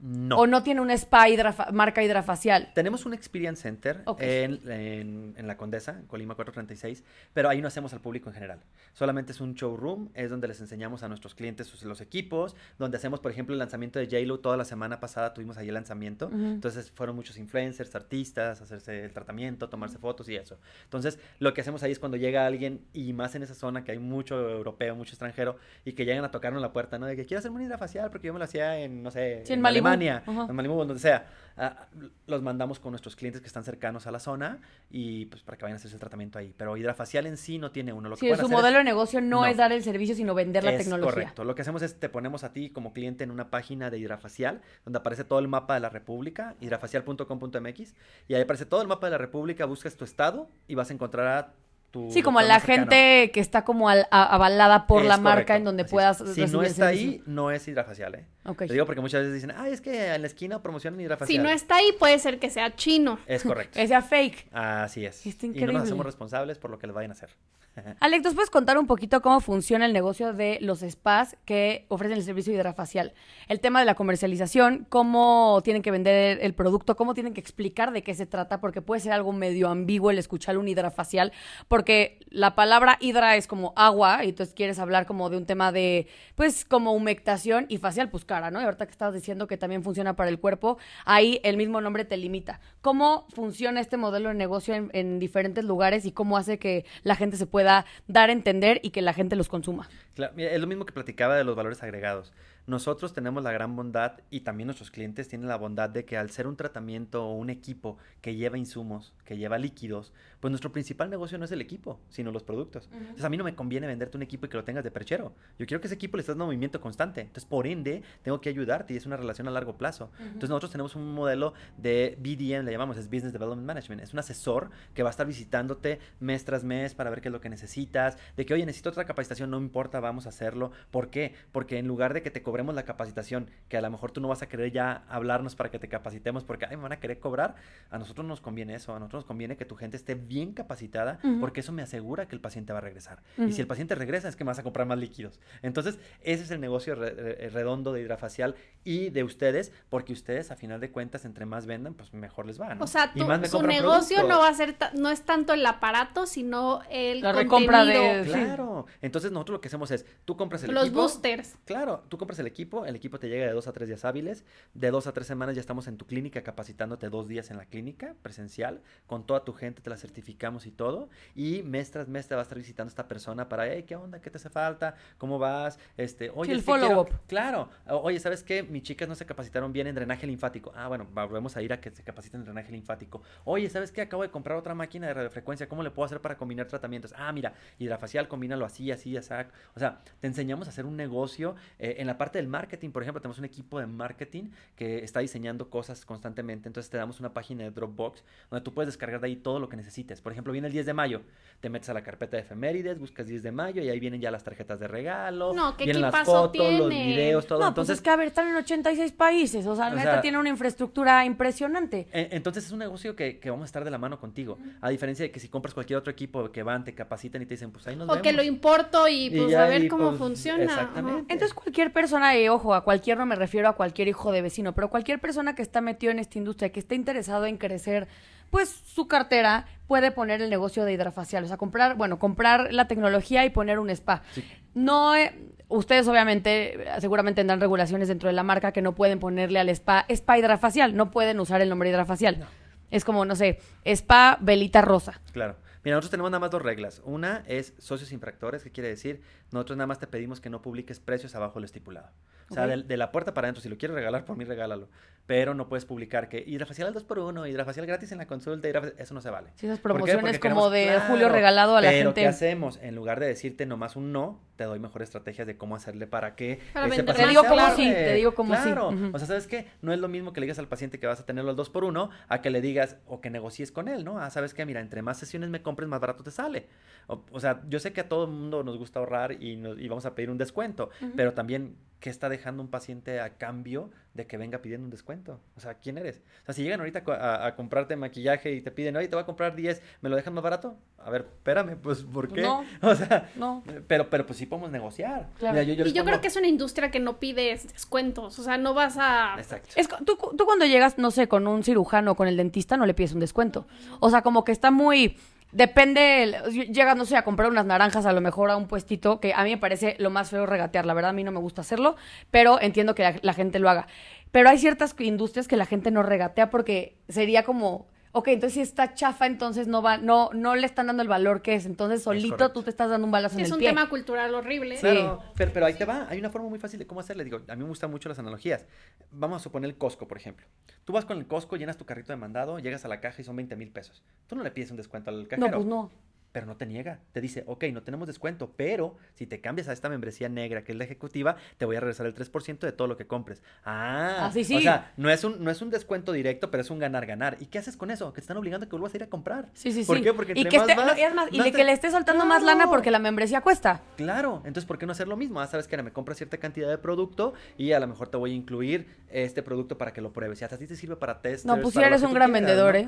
S3: No.
S2: ¿O no tiene una spa hidrafa- marca hidrafacial?
S3: Tenemos un Experience Center en, en- en La Condesa, en Colima 436, pero ahí no hacemos al público en general. Solamente es un showroom, es donde les enseñamos a nuestros clientes sus- los equipos, donde hacemos, por ejemplo, el lanzamiento de JLo. Toda la semana pasada tuvimos ahí el lanzamiento. Entonces fueron muchos influencers, artistas, hacerse el tratamiento, tomarse fotos y eso. Entonces lo que hacemos ahí es cuando llega alguien, y más en esa zona que hay mucho europeo, mucho extranjero, y que llegan a tocarnos la puerta, ¿no? De que quiero hacerme un hidrafacial porque yo me lo hacía en, no sé,
S2: Sí, en Malibú.
S3: Alemania,
S2: Ajá.
S3: en Malibu, donde sea. Ah, los mandamos con nuestros clientes que están cercanos a la zona y pues para que vayan a hacerse el tratamiento ahí. Pero hidrafacial en sí no tiene uno. Lo
S2: Sí, su
S3: hacer
S2: modelo
S3: es-
S2: de negocio no,
S3: no.
S2: es dar el servicio, sino vender la
S3: es
S2: tecnología.
S3: correcto. Lo que hacemos es te ponemos a ti como cliente en una página de hidrafacial donde aparece todo el mapa de la República, hidrafacial.com.mx y ahí aparece todo el mapa de la República, buscas tu estado y vas a encontrar a tu
S2: Sí, como la
S3: cercano.
S2: gente que está como al- a- avalada por
S3: Es
S2: la marca
S3: correcto,
S2: en donde
S3: así es.
S2: puedas
S3: Si no está ahí, no es hidrafacial, ¿eh?
S2: Ok.
S3: Te digo porque muchas veces dicen, ay, es que en la esquina promocionan hidrafacial.
S1: Si no está ahí, puede ser que sea chino.
S3: Es correcto.
S2: Que sea fake.
S3: Así es.
S2: Está
S3: Y no
S2: increíble.
S3: nos hacemos responsables por lo que les vayan a hacer.
S2: Alex, ¿nos puedes contar un poquito cómo funciona el negocio de los spas que ofrecen el servicio hidrafacial? El tema de la comercialización, cómo tienen que vender el producto, cómo tienen que explicar de qué se trata, porque puede ser algo medio ambiguo el escuchar un hidrafacial, porque la palabra hidra es como agua, y entonces quieres hablar como de un tema de, pues, como humectación y facial, pues cara, ¿no? Y ahorita que estabas diciendo que también funciona para el cuerpo, ahí el mismo nombre te limita. ¿Cómo funciona este modelo de negocio en, en diferentes lugares y cómo hace que la gente se pueda dar a entender y que la gente los consuma?
S3: Claro, es lo mismo que platicaba de los valores agregados. Nosotros tenemos la gran bondad y también nuestros clientes tienen la bondad de que al ser un tratamiento o un equipo que lleva insumos, que lleva líquidos, pues nuestro principal negocio no es el equipo, sino los productos. Entonces a mí no me conviene venderte un equipo y que lo tengas de perchero. Yo quiero que ese equipo le estés dando movimiento constante. Entonces por ende tengo que ayudarte y es una relación a largo plazo. Entonces nosotros tenemos un modelo de BDM, le llamamos, es Business Development Management. Es un asesor que va a estar visitándote mes tras mes para ver qué es lo que necesitas, de que, oye, necesito otra capacitación, no importa, vamos a hacerlo. ¿Por qué? Porque en lugar de que te cobremos la capacitación, que a lo mejor tú no vas a querer ya hablarnos para que te capacitemos porque, ay, me van a querer cobrar, a nosotros nos conviene eso, a nosotros nos conviene que tu gente esté bien capacitada porque eso me asegura que el paciente va a regresar. Y si el paciente regresa es que me vas a comprar más líquidos. Entonces, ese es el negocio re- re- redondo de hidrafacial y de ustedes, porque ustedes a final de cuentas, entre más vendan, pues mejor les va. ¿no?
S1: O sea,
S3: Y
S1: tu-
S3: más me
S1: su negocio
S3: productos.
S1: no va a ser, no es tanto el aparato, sino el
S2: La recompra de-.
S3: Claro. Entonces nosotros lo que hacemos es, tú compras el
S1: los
S3: equipo.
S1: boosters.
S3: Claro, tú compras el equipo, el equipo te llega de dos a tres días hábiles, de dos a tres semanas ya estamos en tu clínica capacitándote dos días en la clínica presencial, con toda tu gente te la certificamos y todo, y mes tras mes te va a estar visitando esta persona para, hey, ¿qué onda? ¿Qué te hace falta? ¿Cómo vas? Este, oye,
S2: el follow-up.
S3: Claro, oye, ¿sabes qué? Mis chicas no se capacitaron bien en drenaje linfático. Ah, bueno, volvemos a ir a que se capaciten en drenaje linfático. Oye, ¿sabes qué? Acabo de comprar otra máquina de radiofrecuencia, ¿cómo le puedo hacer para combinar tratamientos? Ah, mira, hidrafacial, combínalo así, así, así. O sea, te enseñamos a hacer un negocio. eh, en la parte del marketing, por ejemplo, tenemos un equipo de marketing que está diseñando cosas constantemente. Entonces te damos una página de Dropbox donde tú puedes descargar de ahí todo lo que necesites. Por ejemplo, viene el 10 de mayo, te metes a la carpeta de efemérides, buscas 10 de mayo y ahí vienen ya las tarjetas de regalo.
S1: No, ¿qué
S3: vienen las fotos, los videos, todo.
S2: no,
S3: Entonces,
S2: pues es que, a ver, están en 86 países, o sea,
S3: O
S2: neta
S3: sea-
S2: tiene una infraestructura impresionante.
S3: Entonces es un negocio que, que vamos a estar de la mano contigo. A diferencia de que si compras cualquier otro equipo que van, te capacitan y te dicen, pues ahí nos
S1: O que lo
S3: vemos.
S1: importo y
S3: Y
S1: pues
S3: ya
S1: a ver cómo
S3: pues,
S1: funciona.
S3: exactamente.
S1: Ajá.
S2: Entonces cualquier persona, y ojo, a cualquier no me refiero a cualquier hijo de vecino, pero cualquier persona que está metido en esta industria, que esté interesado en crecer, pues su cartera puede poner el negocio de hidrafacial, o sea, comprar, bueno, comprar la tecnología y poner un spa.
S3: Sí.
S2: No, eh, ustedes obviamente, seguramente tendrán regulaciones dentro de la marca que no pueden ponerle al spa spa hidrafacial, no pueden usar el nombre hidrafacial. Es como, no sé, spa velita rosa.
S3: Claro. Mira, nosotros tenemos nada más dos reglas. Una es socios infractores, que quiere decir, nosotros nada más te pedimos que no publiques precios abajo de lo estipulado. O sea, de, de la puerta para adentro, si lo quieres regalar, por mí regálalo. Pero no puedes publicar que hidrafacial al 2x1, hidrafacial gratis en la consulta, eso no se vale.
S2: Sí, esas
S3: ¿Por
S2: promociones
S3: Porque
S2: como
S3: queremos-
S2: de Julio regalado a la
S3: pero
S2: gente.
S3: ¿qué hacemos? En lugar de decirte nomás un no, te doy mejores estrategias de cómo hacerle para que
S1: Para
S3: ese
S2: Te digo
S3: ahorre.
S2: sí, te digo cómo sí.
S3: Claro.
S2: Ujú.
S3: O sea, ¿sabes qué? No es lo mismo que le digas al paciente que vas a tenerlo al 2 por 1 a que le digas o que negocies con él, ¿no? Ah, ¿sabes qué? Mira, entre más sesiones me compres, más barato te sale. O, o sea, yo sé que a todo el mundo nos gusta ahorrar y, nos- y vamos a pedir un descuento, pero también, ¿qué está dejando un paciente a cambio de que venga pidiendo un descuento? O sea, ¿quién eres? O sea, si llegan ahorita a, a comprarte maquillaje y te piden, oye, te voy a comprar 10, ¿me lo dejan más barato? A ver, espérame, pues, ¿por qué?
S2: No.
S3: O sea,
S2: No.
S3: pero, pero pues sí podemos negociar.
S2: Claro.
S3: Mira, yo, yo
S1: Y yo creo que es una industria que no pide descuentos. O sea, no vas a.
S3: Exacto.
S2: Es, tú, tú cuando llegas, no sé, con un cirujano o con el dentista, no le pides un descuento. O sea, como que está muy... Depende, llegas, no sé, a comprar unas naranjas a lo mejor a un puestito, que a mí me parece lo más feo regatear, la verdad a mí no me gusta hacerlo, pero entiendo que la, la gente lo haga. Pero hay ciertas industrias que la gente no regatea porque sería como, ok, entonces si está chafa, entonces no va, no, no le están dando el valor que es, entonces solito
S3: correcto.
S2: tú te estás dando un balazo en
S1: es
S2: el
S1: un
S2: pie.
S1: tema cultural horrible.
S2: Sí.
S3: Claro, pero, pero ahí te va. Hay una forma muy fácil de cómo hacerle. Digo, a mí me gustan mucho las analogías. Vamos a suponer el Costco, por ejemplo. Tú vas con el Costco, llenas tu carrito de mandado, llegas a la caja y son 20 mil pesos. Tú no le pides un descuento al cajero.
S2: No, pues no.
S3: Pero no te niega. Te dice, ok, no tenemos descuento, pero si te cambias a esta membresía negra, que es la ejecutiva, te voy a regresar el 3% de todo lo que compres. Ah,
S2: Así sí.
S3: O sea, no es, un, no es un descuento directo, pero es un ganar-ganar. ¿Y qué haces con eso? Que te están obligando a que vuelvas a ir a comprar.
S2: Sí, sí,
S3: ¿Por
S2: sí.
S3: qué? Porque
S2: y que
S3: más
S2: esté-
S3: vas,
S2: no, más, y
S3: más
S2: de
S3: te-
S2: que le esté soltando más lana porque la membresía cuesta.
S3: Claro, entonces ¿por qué no hacer lo mismo? Ah, sabes que ahora me compras cierta cantidad de producto y a lo mejor te voy a incluir este producto para que lo pruebes. Y hasta a ti te sirve para test.
S2: No, pues sí eres un gran vendedor, ¿eh?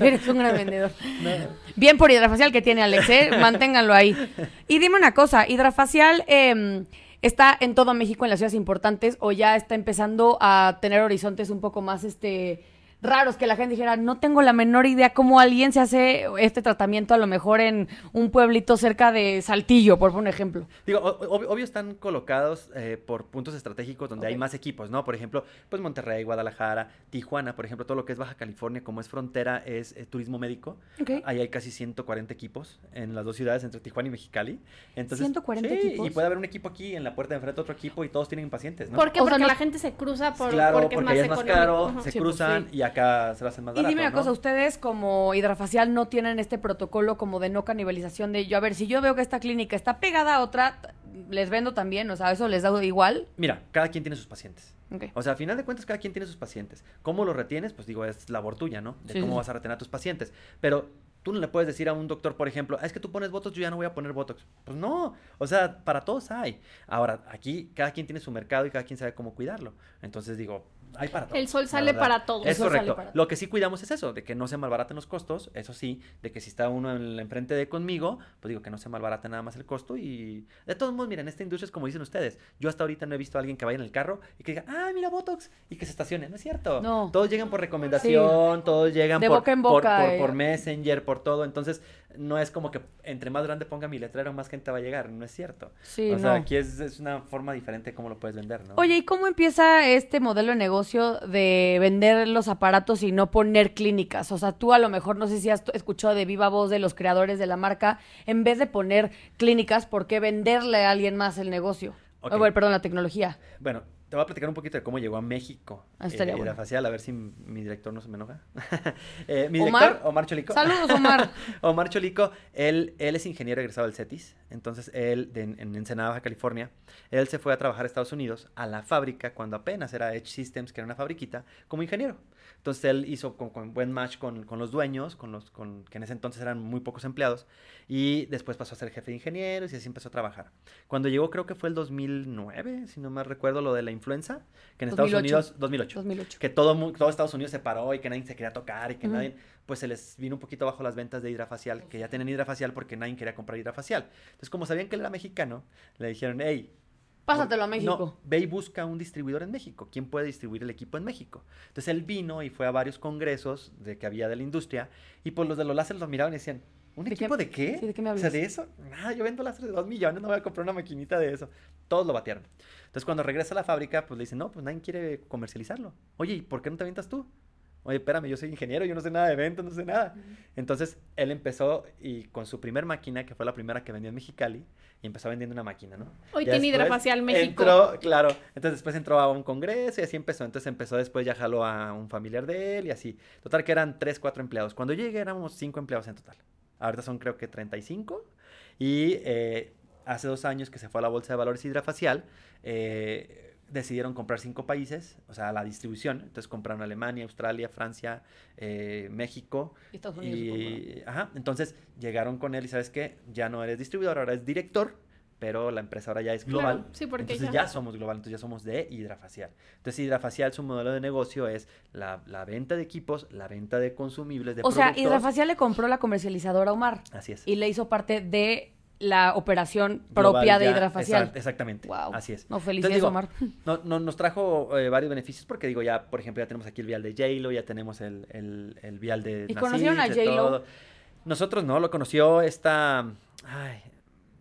S2: eres un gran vendedor. Bien por Hidrafacial que tiene Alex, ¿eh? Manténganlo ahí. Y dime una cosa, Hidrafacial eh, está en todo México, en las ciudades importantes, o ya está empezando a tener horizontes un poco más, este, raros que la gente dijera, no tengo la menor idea cómo alguien se hace este tratamiento a lo mejor en un pueblito cerca de Saltillo, por un ejemplo.
S3: Digo, o- ob- obvio están colocados eh, por puntos estratégicos donde hay
S2: Ok.
S3: más equipos, ¿no? Por ejemplo, pues Monterrey, Guadalajara, Tijuana, por ejemplo, todo lo que es Baja California, como es frontera, es eh, turismo médico.
S2: Ok.
S3: Ahí hay casi 140 equipos en las dos ciudades, entre Tijuana y Mexicali. Entonces,
S2: 140
S3: sí,
S2: equipos.
S3: Y puede haber un equipo aquí en la puerta de enfrente otro equipo y todos tienen pacientes, ¿no?
S1: ¿Por qué?
S2: O sea,
S1: Porque
S2: no-
S1: la gente se cruza por,
S3: claro,
S1: porque,
S3: porque,
S1: es más
S3: es más caro,
S1: Ajá.
S3: se
S2: Sí, pues,
S3: cruzan
S2: sí.
S3: y acá se lo hacen más
S2: Y
S3: barato,
S2: dime una
S3: ¿no?
S2: cosa, ustedes como hidrafacial no tienen este protocolo como de no canibalización de yo, a ver, si yo veo que esta clínica está pegada a otra, les vendo también, o sea, eso les da igual.
S3: Mira, cada quien tiene sus pacientes.
S2: Ok.
S3: O sea, a final de cuentas, cada quien tiene sus pacientes. ¿Cómo los retienes? Pues digo, es labor tuya, ¿no? De
S2: Sí,
S3: cómo
S2: sí,
S3: vas a retener a tus pacientes. Pero tú no le puedes decir a un doctor, por ejemplo, "Ah, es que tú pones Botox, yo ya no voy a poner Botox. Pues no. O sea, para todos hay. Ahora, aquí cada quien tiene su mercado y cada quien sabe cómo cuidarlo. Entonces digo, hay para todos.
S1: El sol sale para todos.
S3: Es correcto.
S2: para
S3: Lo que sí cuidamos es eso, de que no se malbaraten los costos. Eso sí, de que si está uno en el enfrente de conmigo, pues digo que no se malbarate nada más el costo. Y de todos modos, miren, esta industria es como dicen ustedes. Yo hasta ahorita no he visto a alguien que vaya en el carro y que diga, ah, mira Botox, y que se estacione. No es cierto.
S2: No.
S3: Todos llegan por recomendación, todos llegan
S2: De
S3: por,
S2: boca en boca,
S3: por,
S2: eh.
S3: por Messenger, por todo. Entonces, no es como que entre más grande ponga mi letrero, más gente va a llegar. No es cierto.
S2: Sí,
S3: o sea, aquí es, es una forma diferente de cómo lo puedes vender, ¿no?
S2: Oye, ¿y cómo empieza este modelo de negocio de vender los aparatos y no poner clínicas? O sea, tú a lo mejor, no sé si has escuchado de viva voz de los creadores de la marca, en vez de poner clínicas, ¿por qué venderle a alguien más el negocio?
S3: Ok.
S2: Oh, bueno, perdón, la tecnología.
S3: Bueno, te voy a platicar un poquito de cómo llegó a México.
S2: Ah, estaría
S3: eh,
S2: bueno.
S3: Hidrafacial, a ver si mi director no se me enoja. Eh, mi
S2: Omar.
S3: director, Omar Cholico.
S2: Saludos, Omar.
S3: Omar Cholico, él, él es ingeniero egresado del CETIS, entonces él, de- en Ensenada, Baja California, él se fue a trabajar a Estados Unidos, a la fábrica, cuando apenas era Edge Systems, que era una fabriquita, como ingeniero. Entonces él hizo con, con buen match con, con los dueños, con los con, que en ese entonces eran muy pocos empleados, y después pasó a ser jefe de ingenieros y así empezó a trabajar. Cuando llegó, creo que fue el 2009, si no mal recuerdo, lo de la influenza, que en Estados
S2: 2008.
S3: Unidos, 2008
S2: 2008.
S3: que todo, Estados Unidos se paró y que nadie se quería tocar y que
S2: Ujú.
S3: nadie, pues se les vino un poquito bajo las ventas de hidrafacial, que ya tenían hidrafacial porque nadie quería comprar hidrafacial. Entonces, como sabían que él era mexicano, le dijeron, hey,
S2: Pásatelo a
S3: no,
S2: México.
S3: ve y busca un distribuidor en México. ¿Quién puede distribuir el equipo en México? Entonces él vino y fue a varios congresos de que había de la industria y pues los de los láseres lo miraban y decían, ¿un
S2: ¿De qué-
S3: equipo de qué?
S2: sí, de qué me
S3: O sea, de eso, nada, yo vendo láseres de dos millones, no voy a comprar una maquinita de eso. Todos lo batearon. Entonces cuando regresa a la fábrica, pues le dicen, no, pues nadie quiere comercializarlo. Oye, ¿y por qué no te aventas tú? Oye, espérame, yo soy ingeniero, yo no sé nada de ventas, no sé nada. Entonces él empezó y con su primer máquina, que fue la primera que vendió en Mexicali, y empezó vendiendo una máquina, ¿no?
S1: Hoy
S3: Ya
S1: tiene Hidrafacial México.
S3: Entró, claro. Entonces después entró a un congreso y así empezó. Entonces empezó después ya jaló a un familiar de él y así. Total que eran 3, 4 empleados. Cuando llegué éramos 5 empleados en total. Ahorita son creo que 35. Y eh, hace dos años que se fue a la Bolsa de Valores Hidrafacial, eh, decidieron comprar cinco países, o sea, la distribución. Entonces compraron Alemania, Australia, Francia, eh, México.
S2: Y Estados Unidos,
S3: Y, ajá, entonces llegaron con él y sabes qué, ya no eres distribuidor, ahora eres director, pero la empresa ahora ya es global.
S1: Claro, sí, porque
S3: entonces
S1: ya-
S3: ya... somos global, entonces ya somos de Hidrafacial. Entonces Hidrafacial, su modelo de negocio es la, la venta de equipos, la venta de consumibles, de
S2: O sea,
S3: productos.
S2: Hidrafacial le compró la comercializadora Omar
S3: Así es.
S2: y le hizo parte de la operación
S3: Global
S2: propia de Hidrafacial.
S3: exact- exactamente.
S2: Wow.
S3: Así es.
S2: No, felicidades,
S3: digo,
S2: Omar.
S3: No, no- nos trajo eh, varios beneficios porque digo, ya, por ejemplo, ya tenemos aquí el vial de J-Lo, ya tenemos el, el, el vial de
S2: ¿Y conocieron a J.Lo?
S3: Nosotros no, lo conoció esta, ay,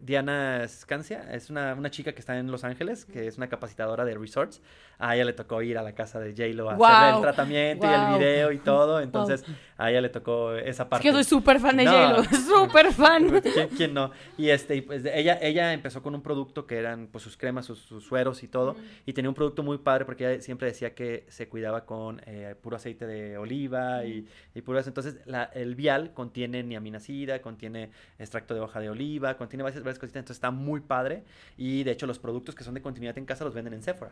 S3: Diana Scancia, es una, una chica que está en Los Ángeles, que es una capacitadora de resorts. A ella le tocó ir a la casa de J-Lo a hacerle
S2: Guau,
S3: el tratamiento y
S2: guau.
S3: el video y todo, entonces a ella le tocó esa
S2: Es
S3: parte.
S2: que yo soy súper fan de
S3: No.
S2: J-Lo, súper fan.
S3: Pues, ¿Quién, quién no? Y este, y, pues ella, ella empezó con un producto que eran pues sus cremas, sus, sus sueros y todo. Y tenía un producto muy padre porque ella siempre decía que se cuidaba con eh, puro aceite de oliva y, y puro eso. Entonces la- el vial contiene niaminacida, contiene extracto de hoja de oliva, contiene varias, varias cositas. Entonces está muy padre. Y de hecho los productos que son de continuidad en casa los venden en Sephora.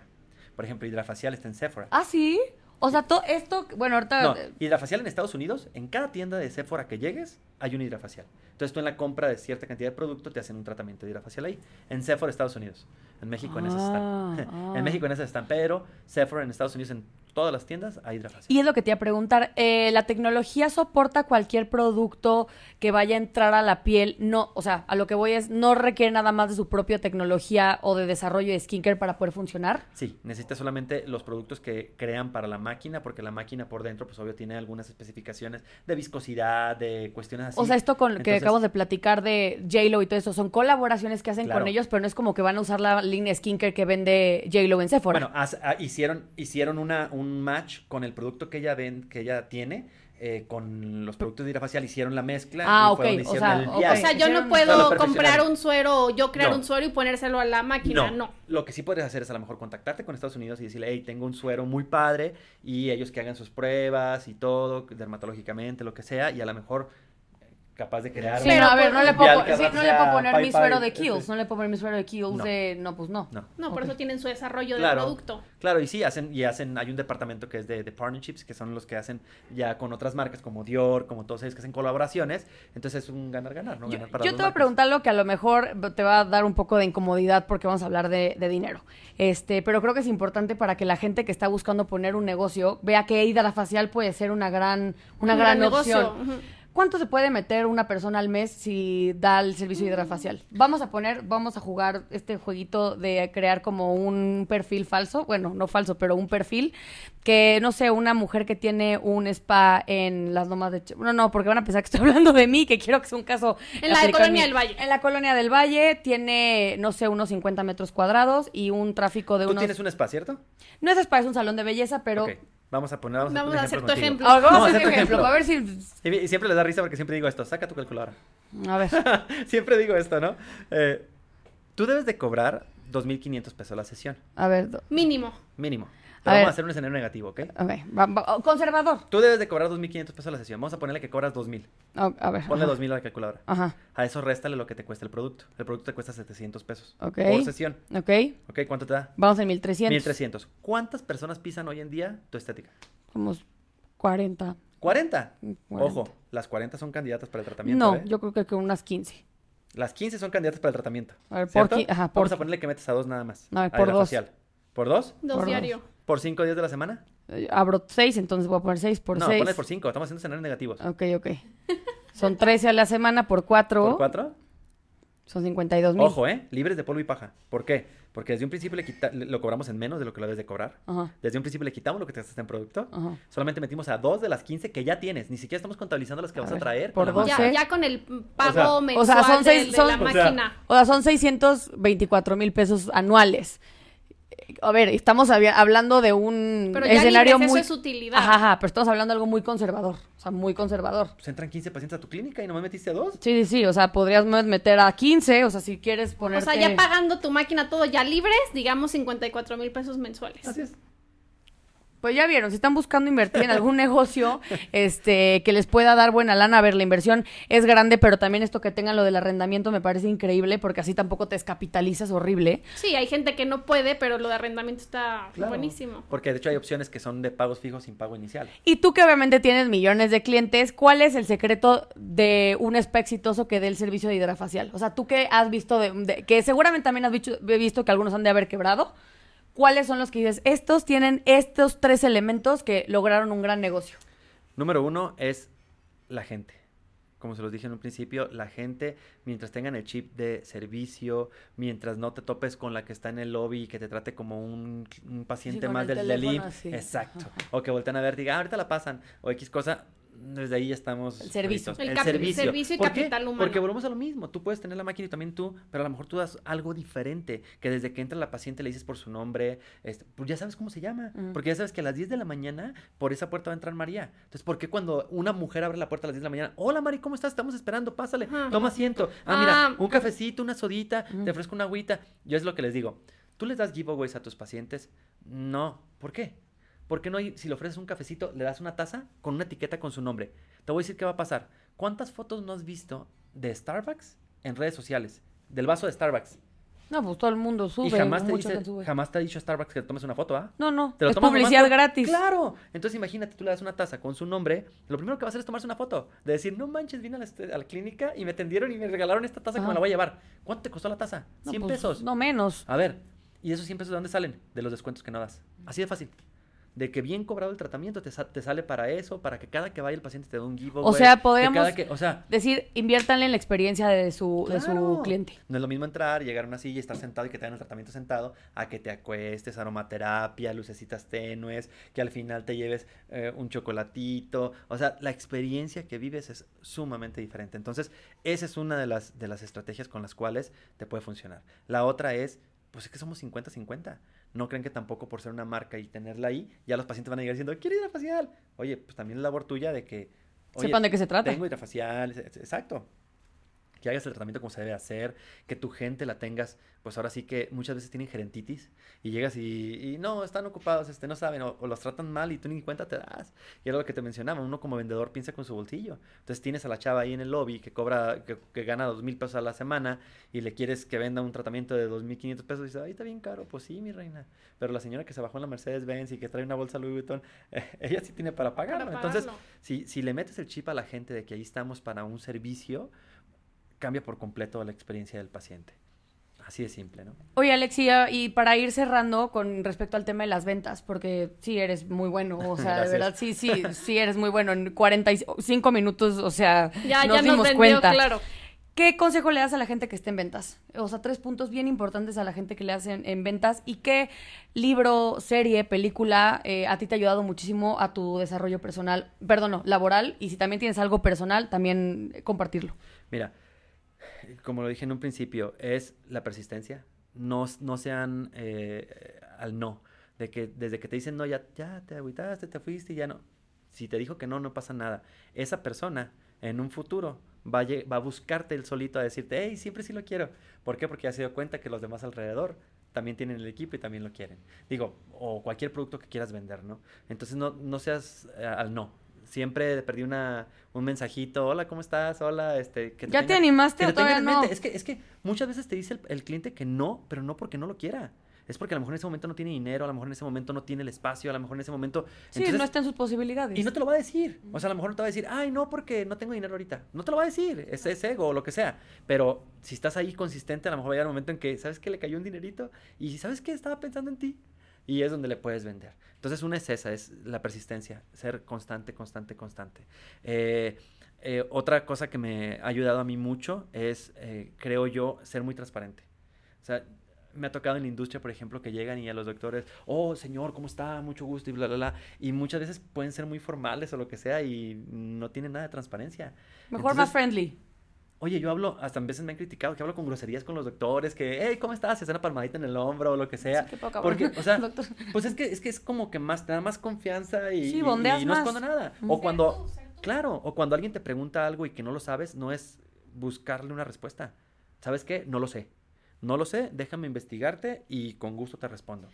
S3: Por ejemplo, hidrafacial está en Sephora.
S2: Ah, sí. O sea, todo esto, bueno, ahorita.
S3: No, hidrafacial en Estados Unidos, en cada tienda de Sephora que llegues, hay un hidrafacial. Entonces tú en la compra de cierta cantidad de producto te hacen un tratamiento de hidrafacial ahí. En Sephora, Estados Unidos. En México en esas están.
S2: ah.
S3: en México en esas están, pero Sephora en Estados Unidos en todas las tiendas hay hidrafacial.
S2: Y es lo que te iba a preguntar, eh, ¿la tecnología soporta cualquier producto que vaya a entrar a la piel? No, o sea, a lo que voy es, no requiere nada más de su propia tecnología o de desarrollo de skincare para poder funcionar.
S3: Sí, necesitas solamente los productos que crean para la máquina, porque la máquina por dentro, pues obvio, tiene algunas especificaciones de viscosidad, de cuestiones así.
S2: O sea, esto con que
S3: Entonces-
S2: acabamos de platicar de JLo y todo eso, son colaboraciones que hacen
S3: Claro.
S2: con ellos, pero no es como que van a usar la línea skincare que vende JLo en Sephora.
S3: Bueno, haz- ah, hicieron, hicieron una, un match con el producto que ella ven, que ella tiene, eh, con los productos de Hidrafacial, hicieron la mezcla.
S2: Ah,
S3: y fue
S2: ok,
S3: donde
S2: o
S3: hicieron
S2: sea,
S3: el.
S1: O sea, yo no puedo comprar un suero o yo crear
S3: No.
S1: un suero y ponérselo a la máquina. No.
S3: Lo que sí puedes hacer es a lo mejor contactarte con Estados Unidos y decirle, hey, tengo un suero muy padre y ellos que hagan sus pruebas y todo, dermatológicamente, lo que sea, y a lo mejor capaz de crear
S2: Sí,
S3: un-
S2: no, a ver, no le puedo, sí, no le poner mi suero de
S3: este.
S2: Kiehl's, no le puedo poner mi suero de Kiehl's
S3: No.
S2: de... No, pues no.
S3: No.
S1: No, por eso tienen su desarrollo
S3: Claro.
S1: de producto.
S3: Claro, y sí, hacen, y hacen, hay un departamento que es de, de partnerships, que son los que hacen ya con otras marcas como Dior, como todos ellos que hacen colaboraciones, entonces es un ganar-ganar, ¿no?
S2: Yo,
S3: para
S2: te voy a preguntar lo que a lo mejor te va a dar un poco de incomodidad porque vamos a hablar de, de dinero. Este, pero creo que es importante para que la gente que está buscando poner un negocio vea que hidrafacial puede ser una gran, una
S1: Un
S2: gran,
S1: gran negocio,
S2: opción. ¿Cuánto se puede meter una persona al mes si da el servicio hidrafacial? Vamos a poner, vamos a jugar este jueguito de crear como un perfil falso, bueno, no falso, pero un perfil que, no sé, una mujer que tiene un spa en las lomas de... Ch- No, no, porque van a pensar que estoy hablando de mí, que quiero que sea un caso...
S1: En la de Colonia del Valle.
S2: En la Colonia del Valle tiene, no sé, unos 50 metros cuadrados y un tráfico de
S3: Tú
S2: unos...
S3: tienes un spa, ¿cierto?
S2: No es spa, es un salón de belleza, pero...
S3: Ok, Vamos a poner, vamos,
S1: Vamos
S3: un
S1: a hacer tu
S3: contigo.
S1: ejemplo.
S2: Ah, vamos a
S3: Vamos a
S2: hacer
S3: tu
S2: ejemplo,
S3: ejemplo.
S2: a ver si...
S3: Y, y siempre les da risa porque siempre digo esto, saca tu calculadora.
S2: A ver.
S3: siempre digo esto, ¿no? Eh, tú debes de cobrar 2.500 pesos la sesión,
S2: A ver, do-
S1: Mínimo.
S3: Mínimo.
S2: A
S3: Pero vamos
S2: ver.
S3: a hacer un escenario negativo, ¿ok?
S2: ok, va- va- conservador.
S3: Tú debes de cobrar 2.500 pesos la sesión. Vamos a ponerle que cobras 2.000.
S2: A, a ver.
S3: Ponle
S2: ajá.
S3: 2.000 a la calculadora.
S2: Ajá,
S3: A eso réstale lo que te cuesta el producto. El producto te cuesta 700 pesos
S2: Ok.
S3: por sesión.
S2: ok.
S3: ¿Ok? ¿Cuánto te da?
S2: Vamos en 1300.
S3: 1300. ¿Cuántas personas pisan hoy en día tu estética?
S2: Como 40.
S3: 40.
S2: 40.
S3: Ojo, las 40 son candidatas para el tratamiento.
S2: No,
S3: ¿eh?
S2: yo creo que con unas 15.
S3: Las 15 son candidatas para el tratamiento.
S2: A ver, por
S3: ¿cierto?
S2: qui- ajá, por
S3: Vamos a
S2: qui-
S3: ponerle que metes a dos nada más.
S2: A ver,
S3: a
S2: por dos.
S3: hidrafacial. ¿Por dos?
S1: Dos
S2: Por
S1: diario.
S3: ¿Por cinco días de la semana?
S2: Eh, Abro 6, entonces voy a poner 6 por
S3: no,
S2: 6.
S3: ponle por cinco. Estamos haciendo escenarios negativos.
S2: Ok, ok. Son 13 a la semana por 4.
S3: ¿Por cuatro?
S2: Son 52 mil.
S3: Ojo, ¿eh? Libres de polvo y paja. ¿Por qué? Porque desde un principio le quita- le- lo cobramos en menos de lo que lo debes de cobrar.
S2: Ajá,
S3: Desde un principio le quitamos lo que te gastaste en producto.
S2: ajá.
S3: Solamente metimos a dos de las 15 que ya tienes. Ni siquiera estamos contabilizando las que
S2: A
S3: vas a traer.
S2: por dos.
S1: Ya, ya con el pago
S3: O sea-
S1: mensual
S2: O sea, son
S1: de-
S2: seis-
S1: de,
S2: son-
S1: la
S3: o sea,
S1: máquina.
S2: O sea, son 624 mil pesos anuales. A ver, estamos hablando de un
S1: Pero ya
S2: escenario
S1: libres,
S2: muy...
S1: eso es utilidad.
S2: Ajá, ajá, pero estamos hablando de algo muy conservador. O sea, muy conservador.
S3: Pues entran 15 pacientes a tu clínica y nomás metiste a dos.
S2: Sí, sí, sí. O sea, podrías meter a 15. O sea, si quieres
S1: O
S2: ponerte...
S1: sea, ya pagando tu máquina todo ya libres, digamos 54 mil pesos mensuales.
S3: Así es.
S2: Pues ya vieron, si están buscando invertir en algún negocio este que les pueda dar buena lana, a ver, la inversión es grande, pero también esto que tengan lo del arrendamiento me parece increíble porque así tampoco te descapitalizas horrible.
S1: Sí, hay gente que no puede, pero lo de arrendamiento está
S3: Claro.
S1: buenísimo.
S3: Porque de hecho hay opciones que son de pagos fijos sin pago inicial.
S2: Y tú que obviamente tienes millones de clientes, ¿cuál es el secreto de un spa exitoso que dé el servicio de hidrafacial? O sea, tú que has visto, de, de- que seguramente también has visto que algunos han de haber quebrado, ¿cuáles son los que dices, estos tienen estos tres elementos que lograron un gran negocio?
S3: Número uno es la gente. Como se los dije en un principio, la gente, mientras tengan el chip de servicio, mientras no te topes con la que está en el lobby y que te trate como un, un paciente más
S2: el
S3: del, del. Exacto. O que voltean a ver, diga, "Ah, ahorita la pasan. O X cosa. Desde ahí ya estamos.
S2: El servicio.
S3: fritos.
S1: El capi- servicio y
S3: ¿Por qué?
S1: capital humano.
S3: Porque volvemos a lo mismo. Tú puedes tener la máquina y también tú, pero a lo mejor tú das algo diferente. Que desde que entra la paciente le dices por su nombre, este, pues ya sabes cómo se llama. Porque ya sabes que a las 10 de la mañana por esa puerta va a entrar María. Entonces, ¿por qué cuando una mujer abre la puerta a las 10 de la mañana? Hola, Mari, ¿cómo estás? Estamos esperando, pásale,
S1: Ajá.
S3: toma asiento. Ah,
S1: Ah.
S3: mira, un cafecito, una sodita, te ofrezco una agüita. Yo es lo que les digo. ¿Tú les das giveaways a tus pacientes? No. ¿Por qué? ¿Por qué no hay, si le ofreces un cafecito, le das una taza con una etiqueta con su nombre? Te voy a decir qué va a pasar. ¿Cuántas fotos no has visto de Starbucks en redes sociales? Del vaso de Starbucks.
S2: No, pues todo el mundo sube.
S3: Y jamás te, dice, jamás te ha dicho Starbucks que te tomes una foto, ¿ah?
S2: No, no.
S3: Te lo
S2: es
S3: tomas
S2: publicidad gratis.
S3: Claro. Entonces imagínate, tú le das una taza con su nombre, lo primero que va a hacer es tomarse una foto. De decir, no manches, vine a la, a la clínica y me atendieron y me regalaron esta taza que me la voy a llevar. ¿Cuánto te costó la taza?
S2: No,
S3: 100
S2: pues,
S3: pesos.
S2: No menos.
S3: A ver, ¿y esos 100 pesos de dónde salen? De los descuentos que no das. Así de fácil. De que bien cobrado el tratamiento te, sa- te sale para eso, para que cada que vaya el paciente te dé un giveaway.
S2: O sea, podríamos
S3: cada que- o sea,
S2: decir, inviértanle en la experiencia de su, de su cliente.
S3: No es lo mismo entrar, llegar a una silla y estar sentado y que te den el tratamiento sentado, a que te acuestes, aromaterapia, lucecitas tenues, que al final te lleves eh, un chocolatito. O sea, la experiencia que vives es sumamente diferente. Entonces, esa es una de las, de las estrategias con las cuales te puede funcionar. La otra es, pues es que somos 50-50. No creen que tampoco por ser una marca y tenerla ahí, ya los pacientes van a llegar diciendo, quiero hidrafacial. Oye, pues también es labor tuya de que... oye,
S2: Sepan de qué se trata.
S3: tengo hidrafacial, e- e- exacto. Que hagas el tratamiento como se debe hacer, que tu gente la tengas, pues ahora sí que muchas veces tienen gerentitis y llegas y, y no, están ocupados, este, no saben, o, o los tratan mal y tú ni cuenta te das. Y era lo que te mencionaba, uno como vendedor piensa con su bolsillo. Entonces tienes a la chava ahí en el lobby que cobra, que, que gana dos mil pesos a la semana y le quieres que venda un tratamiento de dos mil quinientos pesos y dices, ay, está bien caro, pues sí, mi reina. Pero la señora que se bajó en la Mercedes-Benz y que trae una bolsa Louis Vuitton, ella sí tiene para pagarlo.
S1: Para
S3: Entonces,
S1: pagarlo.
S3: si, si le metes el chip a la gente de que ahí estamos para un servicio, cambia por completo la experiencia del paciente. Así de simple, ¿no?
S2: Oye, Alexia, y para ir cerrando con respecto al tema de las ventas, porque sí eres muy bueno, o sea, de verdad, sí, sí, sí eres muy bueno. En 45 minutos, o sea,
S1: Ya,
S2: nos
S1: ya nos
S2: dimos
S1: vendió,
S2: cuenta.
S1: claro.
S2: ¿Qué consejo le das a la gente que esté en ventas? O sea, tres puntos bien importantes a la gente que le hacen en ventas. ¿Y qué libro, serie, película eh, a ti te ha ayudado muchísimo a tu desarrollo personal, perdón, no, laboral? Y si también tienes algo personal, también eh, compartirlo.
S3: Mira, como lo dije en un principio, es la persistencia. No, no sean eh, al no. De que desde que te dicen no, ya, ya te agüitaste, te fuiste y ya no. Si te dijo que no, no pasa nada. Esa persona en un futuro va a, va a buscarte el solito a decirte, hey, siempre sí lo quiero. ¿Por qué? Porque ya se dio cuenta que los demás alrededor también tienen el equipo y también lo quieren. Digo, o cualquier producto que quieras vender, ¿no? Entonces no, no seas eh, al no. Siempre perdí una, un mensajito, hola, ¿cómo estás? Hola, este... Que
S2: ¿Ya te
S3: tenga-
S2: animaste
S3: que
S2: o
S3: te
S2: todavía no?
S3: Es que, es que muchas veces te dice el, el cliente que no, pero no porque no lo quiera. Es porque a lo mejor en ese momento no tiene dinero, a lo mejor en ese momento no tiene el espacio, a lo mejor en ese momento...
S2: Sí,
S3: entonces-
S2: no está en sus posibilidades.
S3: y no te lo va a decir. O sea, a lo mejor no te va a decir, ay, no, porque no tengo dinero ahorita. No te lo va a decir. Es, es ego o lo que sea. Pero si estás ahí consistente, a lo mejor va a llegar un momento en que, ¿sabes qué? Le cayó un dinerito. Y ¿sabes qué? Estaba pensando en ti. Y es donde le puedes vender. Entonces, una es esa, es la persistencia. Ser constante, constante, constante. Eh, eh, otra cosa que me ha ayudado a mí mucho es, eh, creo yo, ser muy transparente. O sea, me ha tocado en la industria, por ejemplo, que llegan y a los doctores, oh, señor, ¿cómo está? Mucho gusto y bla, bla, bla. Y muchas veces pueden ser muy formales o lo que sea y no tienen nada de transparencia.
S2: Mejor más friendly.
S3: Oye, yo hablo, hasta a veces me han criticado que hablo con groserías con los doctores, que, hey, ¿cómo estás? Se hace una palmadita en el hombro o lo que sea.
S2: Sí, qué poca
S3: Porque, o sea,
S2: Doctor.
S3: pues es que, es que es como que más, te da más confianza y,
S2: Sí,
S3: y-
S2: bondeas
S3: y no
S2: más.
S3: escondo nada. O cuando, claro, o cuando alguien te pregunta algo y que no lo sabes, no es buscarle una respuesta. ¿Sabes qué? No lo sé. No lo sé, déjame investigarte y con gusto te respondo.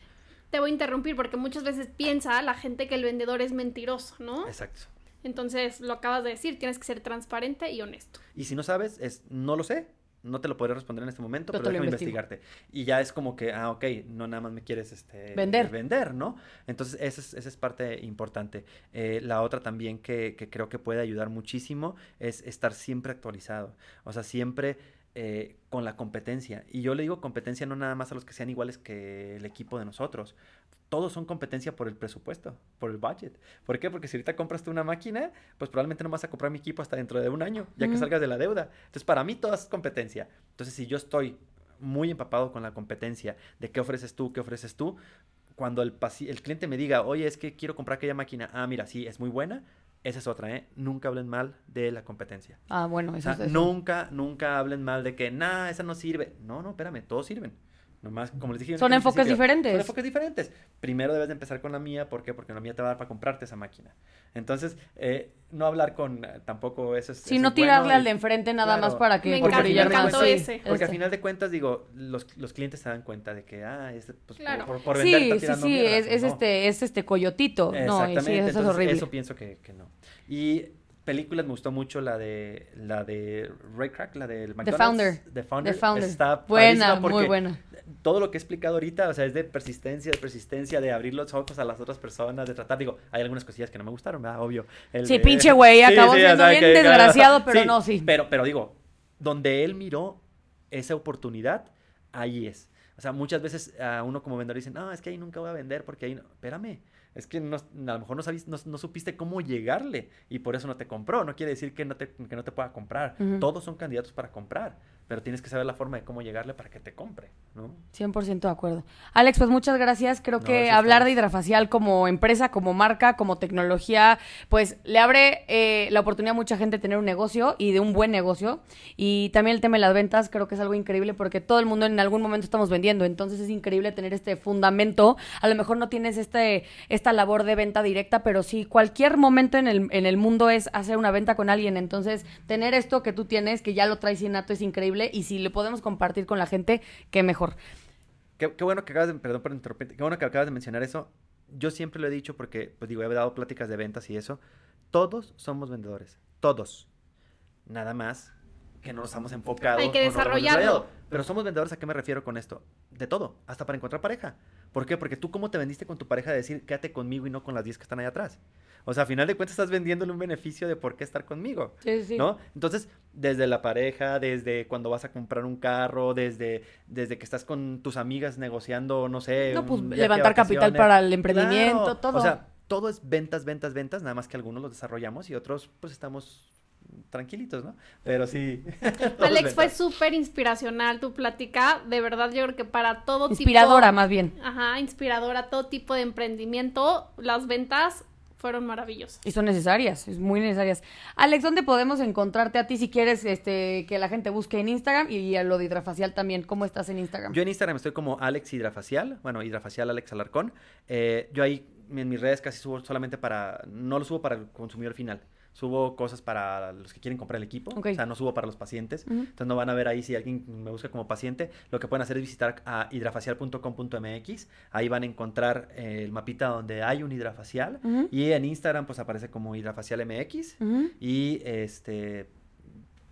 S1: Te voy a interrumpir porque muchas veces piensa la gente que el vendedor es mentiroso, ¿no?
S3: Exacto.
S1: Entonces, lo acabas de decir, tienes que ser transparente y honesto.
S3: Y si no sabes, es no lo sé. No te lo podré responder en este momento,
S2: Pero
S3: pero, déjame investigarte. Y ya es como que, ah, ok, no nada más me quieres este,
S2: Vender.
S3: vender, ¿no? Entonces, esa es, esa es parte importante. Eh, la otra también que, que creo que puede ayudar muchísimo es estar siempre actualizado. O sea, siempre eh, con la competencia. Y yo le digo competencia no nada más a los que sean iguales que el equipo de nosotros. Todos son competencia por el presupuesto, por el budget. ¿Por qué? Porque si ahorita compras tú una máquina, pues probablemente no vas a comprar mi equipo hasta dentro de un año, ya que salgas de la deuda. Entonces, para mí todo es competencia. Entonces, si yo estoy muy empapado con la competencia de qué ofreces tú, qué ofreces tú, cuando el, el cliente me diga, oye, es que quiero comprar aquella máquina, ah, mira, sí, es muy buena, esa es otra, ¿eh? Nunca hablen mal de la competencia.
S2: Ah, bueno,
S3: O
S2: eso
S3: sea,
S2: es eso.
S3: nunca, nunca hablen mal de que, nah, esa no sirve. No, no, espérame, todos sirven. Nomás, como les dije.
S2: Son enfoques diferentes.
S3: Son enfoques diferentes. Primero debes de empezar con la mía, ¿por qué? Porque la mía te va a dar para comprarte esa máquina. Entonces, eh, no hablar con, eh, tampoco eso es eso
S2: no
S3: es bueno
S2: tirarle al de enfrente nada más para que
S1: Me
S2: por
S1: encanta-
S2: brillar
S3: me
S2: más.
S3: encantó
S2: Sí,
S1: ese.
S3: Porque al final de cuentas, digo, los, los clientes se dan cuenta de que, ah, este, pues, por-
S1: Claro.
S3: por, por vender
S2: Sí,
S3: está
S2: sí,
S3: tirando
S2: sí,
S3: mierda.
S2: es, es
S3: No.
S2: este, es este coyotito. No, y sí,
S3: Exactamente,
S2: eso es
S3: entonces
S2: horrible.
S3: eso pienso que, que no. Y películas me gustó mucho la de la de Ray Crack, la del
S2: The
S3: McDonald's.
S2: Founder.
S3: The Founder.
S2: The Founder.
S3: Está
S2: buena, muy buena.
S3: Todo lo que he explicado ahorita, o sea, es de persistencia, de persistencia, de abrir los ojos a las otras personas, de tratar, digo, hay algunas cosillas que no me gustaron, ¿verdad? Obvio. El
S2: Sí,
S3: de-
S2: pinche güey, acabó siendo
S3: o sea,
S2: bien
S3: que-
S2: desgraciado, pero no, sí.
S3: Pero, pero digo, donde él miró esa oportunidad, ahí es. O sea, muchas veces a uno como vendedor dicen, no, es que ahí nunca voy a vender porque ahí no. Espérame, es que no- a lo mejor no, sabís- no, no supiste cómo llegarle y por eso no te compró. No quiere decir que no te, que no te pueda comprar. Todos son candidatos para comprar, pero tienes que saber la forma de cómo llegarle para que te compre, ¿no?
S2: 100% de acuerdo. Alex, pues muchas gracias. Creo
S3: No,
S2: que hablar de. Hidrafacial como empresa, como marca, como tecnología, pues le abre eh, la oportunidad a mucha gente de tener un negocio y de un buen negocio. Y también el tema de las ventas creo que es algo increíble porque todo el mundo en algún momento estamos vendiendo. Entonces es increíble tener este fundamento. A lo mejor no tienes este, esta labor de venta directa, pero sí cualquier momento en el, en el mundo es hacer una venta con alguien. Entonces tener esto que tú tienes, que ya lo traes innato, es increíble. Y si lo podemos compartir con la gente, qué mejor.
S3: Qué, qué bueno que acabas de, perdón por interrumpirte, qué bueno que acabas de mencionar eso. Yo siempre lo he dicho porque, pues digo, he dado pláticas de ventas y eso. Todos somos vendedores, todos. Nada más que no nos estamos enfocados.
S1: Hay que
S3: no hemos
S1: desarrollarlo.
S3: Pero somos vendedores, ¿a qué me refiero con esto? De todo, hasta para encontrar pareja. ¿Por qué? Porque tú cómo te vendiste con tu pareja de decir, quédate conmigo y no con las 10 que están ahí atrás. O sea, a final de cuentas estás vendiéndole un beneficio de por qué estar conmigo.
S2: Sí, sí.
S3: ¿no? Entonces, desde la pareja, desde cuando vas a comprar un carro, desde, desde que estás con tus amigas negociando, no sé.
S2: No, pues
S3: un
S2: levantar capital para el emprendimiento,
S3: Claro.
S2: todo.
S3: O sea, todo es ventas, ventas, ventas, nada más que algunos los desarrollamos y otros pues estamos tranquilitos, ¿no? Pero sí.
S1: Alex, fue súper inspiracional tu plática. De verdad, yo creo que para todo
S2: Inspiradora,
S1: tipo...
S2: más bien.
S1: Ajá, inspiradora, todo tipo de emprendimiento. Las ventas fueron maravillosas.
S2: Y son necesarias, es muy necesarias. Alex, ¿dónde podemos encontrarte a ti si quieres este, que la gente busque en Instagram y a lo de hidrafacial también? ¿Cómo estás en Instagram?
S3: Yo en Instagram estoy como Alex Hidrafacial, bueno, Hidrafacial Alex Alarcón. Eh, yo ahí en mis redes casi subo solamente para, no lo subo para el consumidor final. Subo cosas para los que quieren comprar el equipo, o sea, no subo para los pacientes. Entonces no van a ver ahí si alguien me busca como paciente. Lo que pueden hacer es visitar a hidrafacial.com.mx. Ahí van a encontrar eh, el mapita donde hay un hidrafacial. Y en Instagram pues aparece como hidrafacial MX.
S2: Ujú.
S3: Y este...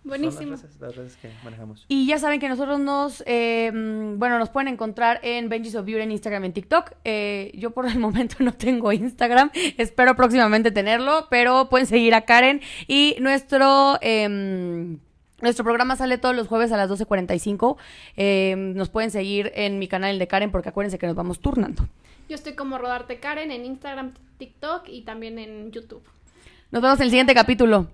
S1: Buenísimo.
S3: Son las redes, las redes que manejamos.
S2: Y ya saben que nosotros nos, eh, mm, bueno, nos pueden encontrar en Benji's of Beauty en Instagram y en TikTok. Eh, yo por el momento no tengo Instagram, espero próximamente tenerlo, pero pueden seguir a Karen y nuestro... em, nuestro programa sale todos los jueves a las 12.45. Em, nos pueden seguir en mi canal el de Karen porque acuérdense que nos vamos turnando.
S1: Yo estoy como Rodarte Karen en Instagram, TikTok y también en YouTube.
S2: Nos vemos en el siguiente capítulo.